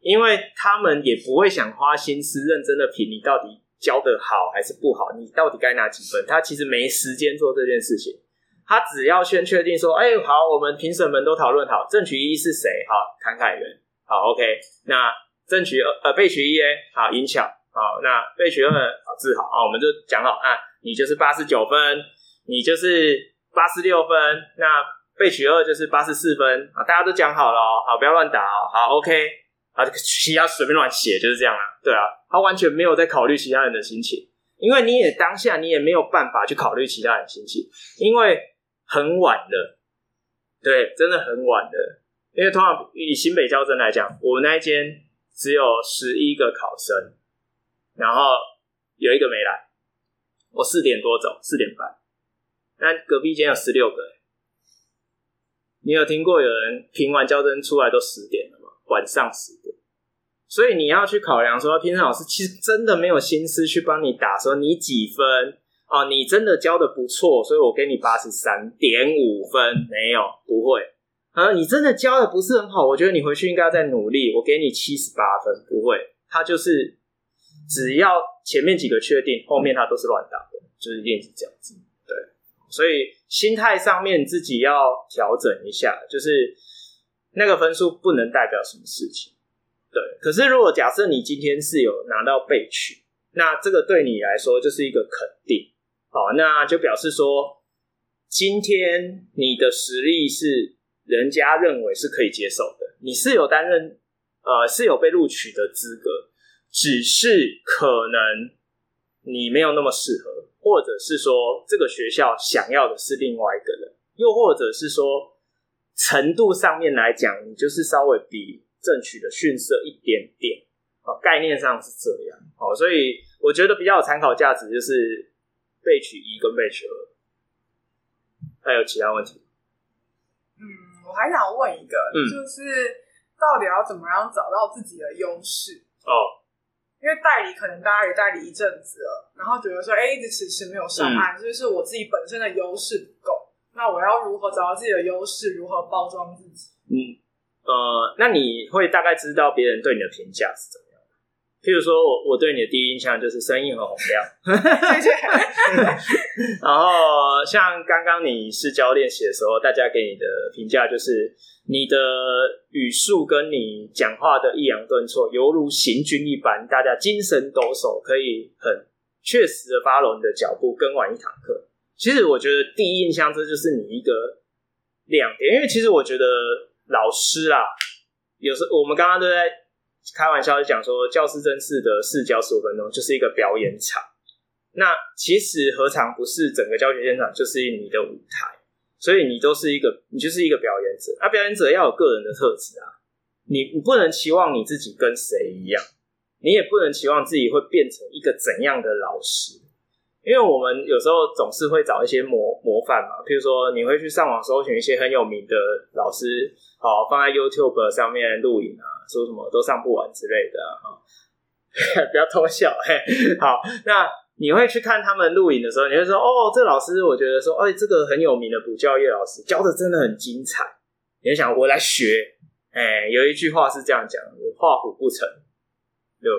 因为他们也不会想花心思认真的评你到底教的好还是不好，你到底该拿几分？他其实没时间做这件事情，他只要先确定说，哎，好，我们评审们都讨论好，正取一是谁？好，谭凯元，好，OK，那正取二呃备取一，好，尹巧，好，那被取二好志豪啊，我们就讲好啊，你就是八十九分，你就是八十六分，那被取二就是八十四分啊，大家都讲好了，好，不要乱打哦，好，OK。啊，其他随便乱写就是这样啊，对啊，他完全没有在考虑其他人的心情，因为你也当下你也没有办法去考虑其他人的心情，因为很晚了，对，真的很晚了。因为通常以新北教甄来讲，我那一间只有十一个考生，然后有一个没来，我四点多走，四点半，那隔壁间有十六个，你有听过有人评完教甄出来都十点了吗？晚上十点，所以你要去考量说，评审老师其实真的没有心思去帮你打，说你几分哦，你真的教的不错，所以我给你八十三点五分，没有，不会啊，你真的教的不是很好，我觉得你回去应该要再努力，我给你七十八分，不会，他就是只要前面几个确定，后面他都是乱打的，就是一定是这样子，对，所以心态上面自己要调整一下，就是。那个分数不能代表什么事情，对。可是如果假设你今天是有拿到备取，那这个对你来说就是一个肯定，好，那就表示说，今天你的实力是人家认为是可以接受的，你是有担任，呃，是有被录取的资格，只是可能你没有那么适合，或者是说这个学校想要的是另外一个人，又或者是说。程度上面来讲，你就是稍微比正取的逊色一点点，概念上是这样，好，所以我觉得比较有参考价值就是备取一跟备取二，还有其他问题？嗯，我还想问一个，嗯、就是到底要怎么样找到自己的优势？哦，因为代理可能大家也代理一阵子了，然后觉得说，哎、欸，一直迟迟没有上岸，就、嗯、是我自己本身的优势不够。那我要如何找到自己的优势？如何包装自己？嗯，呃，那你会大概知道别人对你的评价是怎么？譬如说我我对你的第一印象就是声音很洪亮。然后像刚刚你试教练习的时候，大家给你的评价就是你的语速跟你讲话的抑扬顿挫犹如行军一般，大家精神抖擞，可以很确实的 follow 你的脚步，跟完一堂课。其实我觉得第一印象，这就是你一个亮点，因为其实我觉得老师啊，有时候我们刚刚都在开玩笑，就讲说教师真式的试教十五分钟就是一个表演场。那其实何尝不是整个教学现场就是你的舞台？所以你都是一个，你就是一个表演者。那表演者要有个人的特质啊，你你不能期望你自己跟谁一样，你也不能期望自己会变成一个怎样的老师。因为我们有时候总是会找一些模模范嘛，譬如说你会去上网搜寻一些很有名的老师，好放在 YouTube 上面录影啊，说什么都上不完之类的哈，不要偷笑嘿。好，那你会去看他们录影的时候，你会说哦，这老师我觉得说，哎，这个很有名的补教业老师教的真的很精彩，你会想我来学。哎，有一句话是这样讲，画虎不成就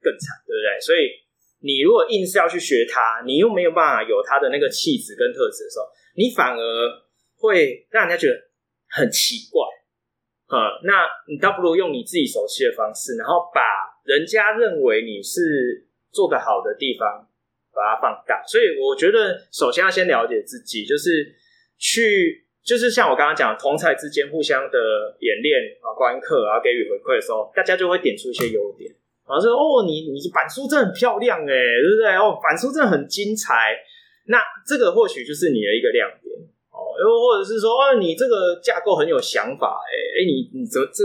更惨，对不对？所以。你如果硬是要去学他，你又没有办法有他的那个气质跟特质的时候，你反而会让人家觉得很奇怪，呃，那你倒不如用你自己熟悉的方式，然后把人家认为你是做得好的地方，把它放大。所以我觉得，首先要先了解自己，就是去，就是像我刚刚讲，同侪之间互相的演练啊、观课啊，给予回馈的时候，大家就会点出一些优点。然后说哦，你你板书真的很漂亮哎，对不对？哦，板书真的很精彩。那这个或许就是你的一个亮点哦，又或者是说哦，你这个架构很有想法哎哎，你你怎么这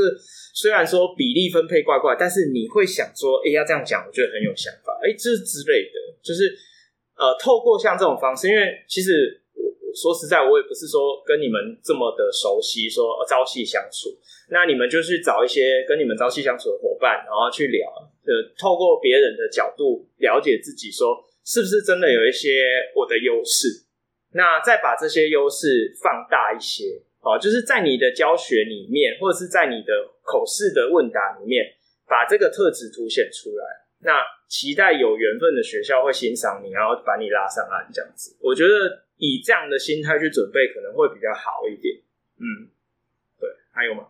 虽然说比例分配怪怪，但是你会想说哎，要这样讲，我觉得很有想法哎，这之类的，就是呃，透过像这种方式，因为其实我说实在，我也不是说跟你们这么的熟悉，说朝夕相处，那你们就去找一些跟你们朝夕相处的伙伴，然后去聊。呃，透过别人的角度了解自己，说是不是真的有一些我的优势？那再把这些优势放大一些，哦，就是在你的教学里面，或者是在你的口试的问答里面，把这个特质凸显出来。那期待有缘分的学校会欣赏你，然后把你拉上岸，这样子。我觉得以这样的心态去准备，可能会比较好一点。嗯，对，还有吗？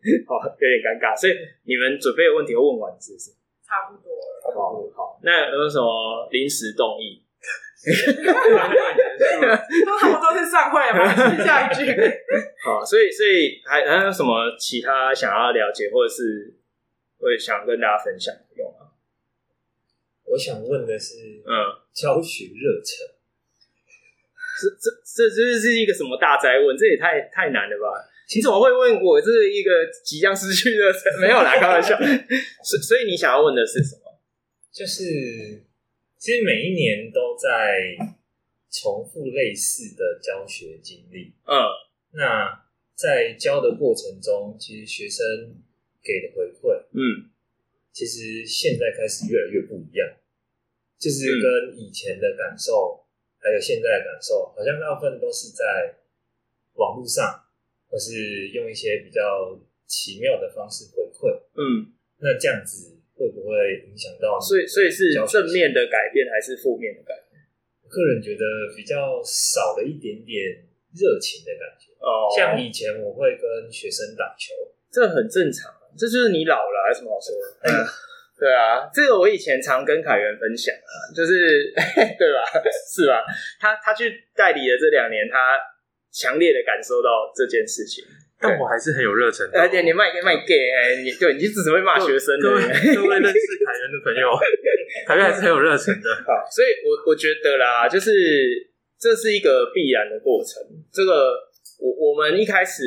好，有点尴尬，所以你们准备的问题都问完是不是？差不多了。好，好，那有什么临时动议？都差不多是散会了吗？下一句。好，所以，所以还还有什么其他想要了解，或者是会想跟大家分享的有吗？我想问的是，嗯，教学热忱，这这这这是一个什么大哉问？这也太太难了吧？你怎么会问我这一个即将失去的？没有啦，开玩笑。所所以你想要问的是什么？就是其实每一年都在重复类似的教学经历。嗯，那在教的过程中，其实学生给的回馈，嗯，其实现在开始越来越不一样，就是跟以前的感受，还有现在的感受，好像大部分都是在网络上。或是用一些比较奇妙的方式回馈，嗯，那这样子会不会影响到？所以，所以是正面的改变还是负面的改变？我个人觉得比较少了一点点热情的感觉。哦，像以前我会跟学生打球，这很正常，这就是你老了还是什么好说的？嗯，对啊，这个我以前常跟凯源分享啊，就是 对吧？是吧？他他去代理的这两年，他。强烈的感受到这件事情，但我还是很有热忱的。而且你卖给卖 gay，哎，你对你只是会骂学生的，各位认识凯源的朋友，凯源还是很有热忱的。好，所以我我觉得啦，就是这是一个必然的过程。这个我我们一开始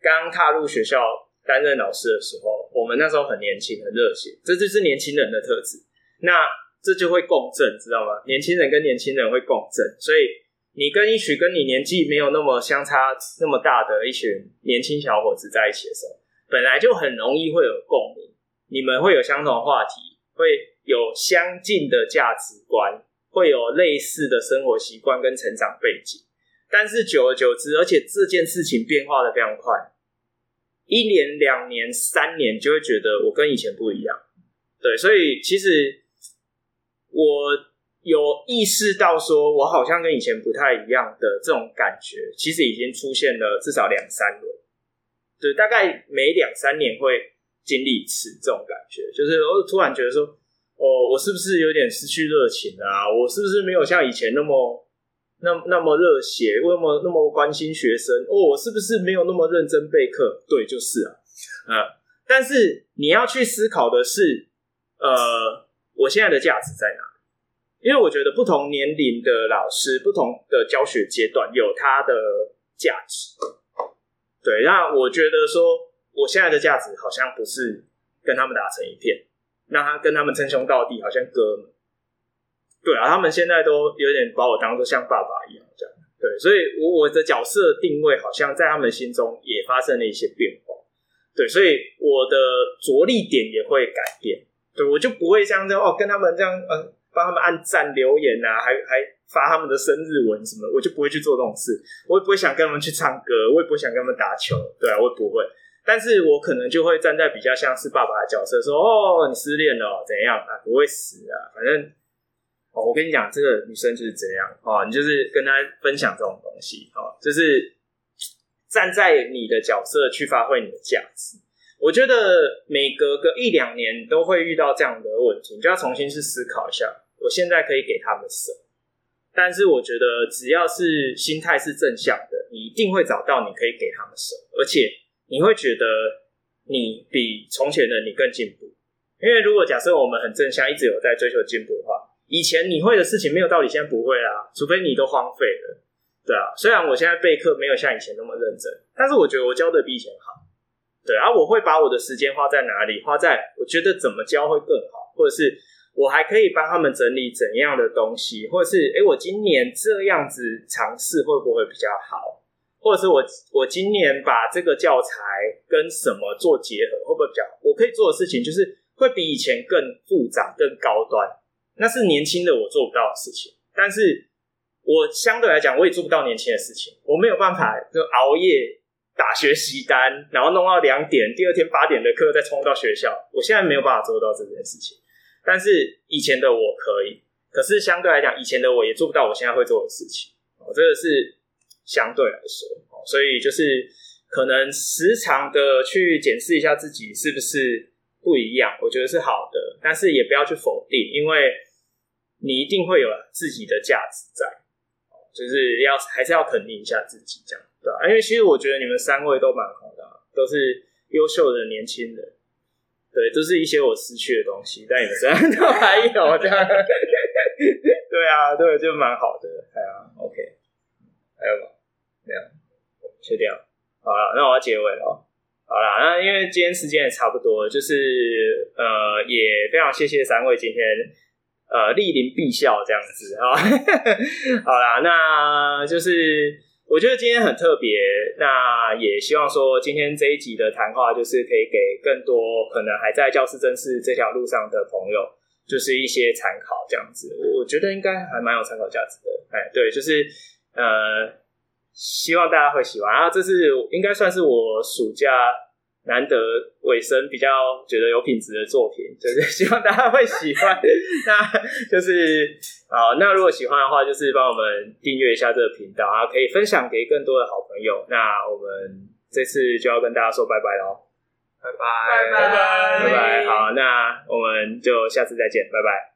刚踏入学校担任老师的时候，我们那时候很年轻，很热血，这就是年轻人的特质。那这就会共振，知道吗？年轻人跟年轻人会共振，所以。你跟一群跟你年纪没有那么相差那么大的一群年轻小伙子在一起的时候，本来就很容易会有共鸣，你们会有相同的话题，会有相近的价值观，会有类似的生活习惯跟成长背景。但是久而久之，而且这件事情变化的非常快，一年、两年、三年就会觉得我跟以前不一样。对，所以其实我。有意识到说，我好像跟以前不太一样的这种感觉，其实已经出现了至少两三轮，对，大概每两三年会经历一次这种感觉，就是我突然觉得说，哦，我是不是有点失去热情啊？我是不是没有像以前那么那那么热血，那么那么关心学生？哦，我是不是没有那么认真备课？对，就是啊，啊，但是你要去思考的是，呃，我现在的价值在哪？因为我觉得不同年龄的老师，不同的教学阶段有它的价值。对，那我觉得说，我现在的价值好像不是跟他们打成一片，那他跟他们称兄道弟，好像哥们。对啊，他们现在都有点把我当做像爸爸一样这样。对，所以我我的角色定位好像在他们心中也发生了一些变化。对，所以我的着力点也会改变。对，我就不会像这样哦，跟他们这样嗯。帮他们按赞留言啊，还还发他们的生日文什么，我就不会去做这种事。我也不会想跟他们去唱歌，我也不会想跟他们打球，对啊，我也不会。但是我可能就会站在比较像是爸爸的角色，说：“哦，你失恋了，怎样啊？不会死啊，反正哦，我跟你讲，这个女生就是这样哦，你就是跟她分享这种东西哦，就是站在你的角色去发挥你的价值。我觉得每隔个一两年都会遇到这样的问题，你就要重新去思考一下，我现在可以给他们什？但是我觉得只要是心态是正向的，你一定会找到你可以给他们什，而且你会觉得你比从前的你更进步。因为如果假设我们很正向，一直有在追求进步的话，以前你会的事情没有道理现在不会啦，除非你都荒废了。对啊，虽然我现在备课没有像以前那么认真，但是我觉得我教的比以前好。对啊，我会把我的时间花在哪里？花在我觉得怎么教会更好，或者是我还可以帮他们整理怎样的东西，或者是诶，我今年这样子尝试会不会比较好？或者是我我今年把这个教材跟什么做结合，会不会比较好？我可以做的事情就是会比以前更复杂、更高端，那是年轻的我做不到的事情。但是我相对来讲，我也做不到年轻的事情，我没有办法就熬夜。打学习单，然后弄到两点，第二天八点的课再冲到学校。我现在没有办法做到这件事情，但是以前的我可以。可是相对来讲，以前的我也做不到我现在会做的事情。哦，这个是相对来说，哦所以就是可能时常的去检视一下自己是不是不一样，我觉得是好的。但是也不要去否定，因为你一定会有自己的价值在，就是要还是要肯定一下自己这样。对啊，因为其实我觉得你们三位都蛮好的，都是优秀的年轻人。对，都是一些我失去的东西，但你们身上 都还有这样。对啊，对，就蛮好的。哎呀，OK，还有吗？没有，确定。好了，那我要结尾了。好了，那因为今天时间也差不多，就是呃，也非常谢谢三位今天呃莅临敝校这样子啊。好啦，那就是。我觉得今天很特别，那也希望说今天这一集的谈话，就是可以给更多可能还在教师甄试这条路上的朋友，就是一些参考这样子。我觉得应该还蛮有参考价值的。哎，对，就是呃，希望大家会喜欢。啊这是应该算是我暑假。难得尾声比较觉得有品质的作品，就是希望大家会喜欢。那就是好，那如果喜欢的话，就是帮我们订阅一下这个频道啊，可以分享给更多的好朋友。那我们这次就要跟大家说拜拜喽，拜拜，拜拜，拜拜。好，那我们就下次再见，拜拜。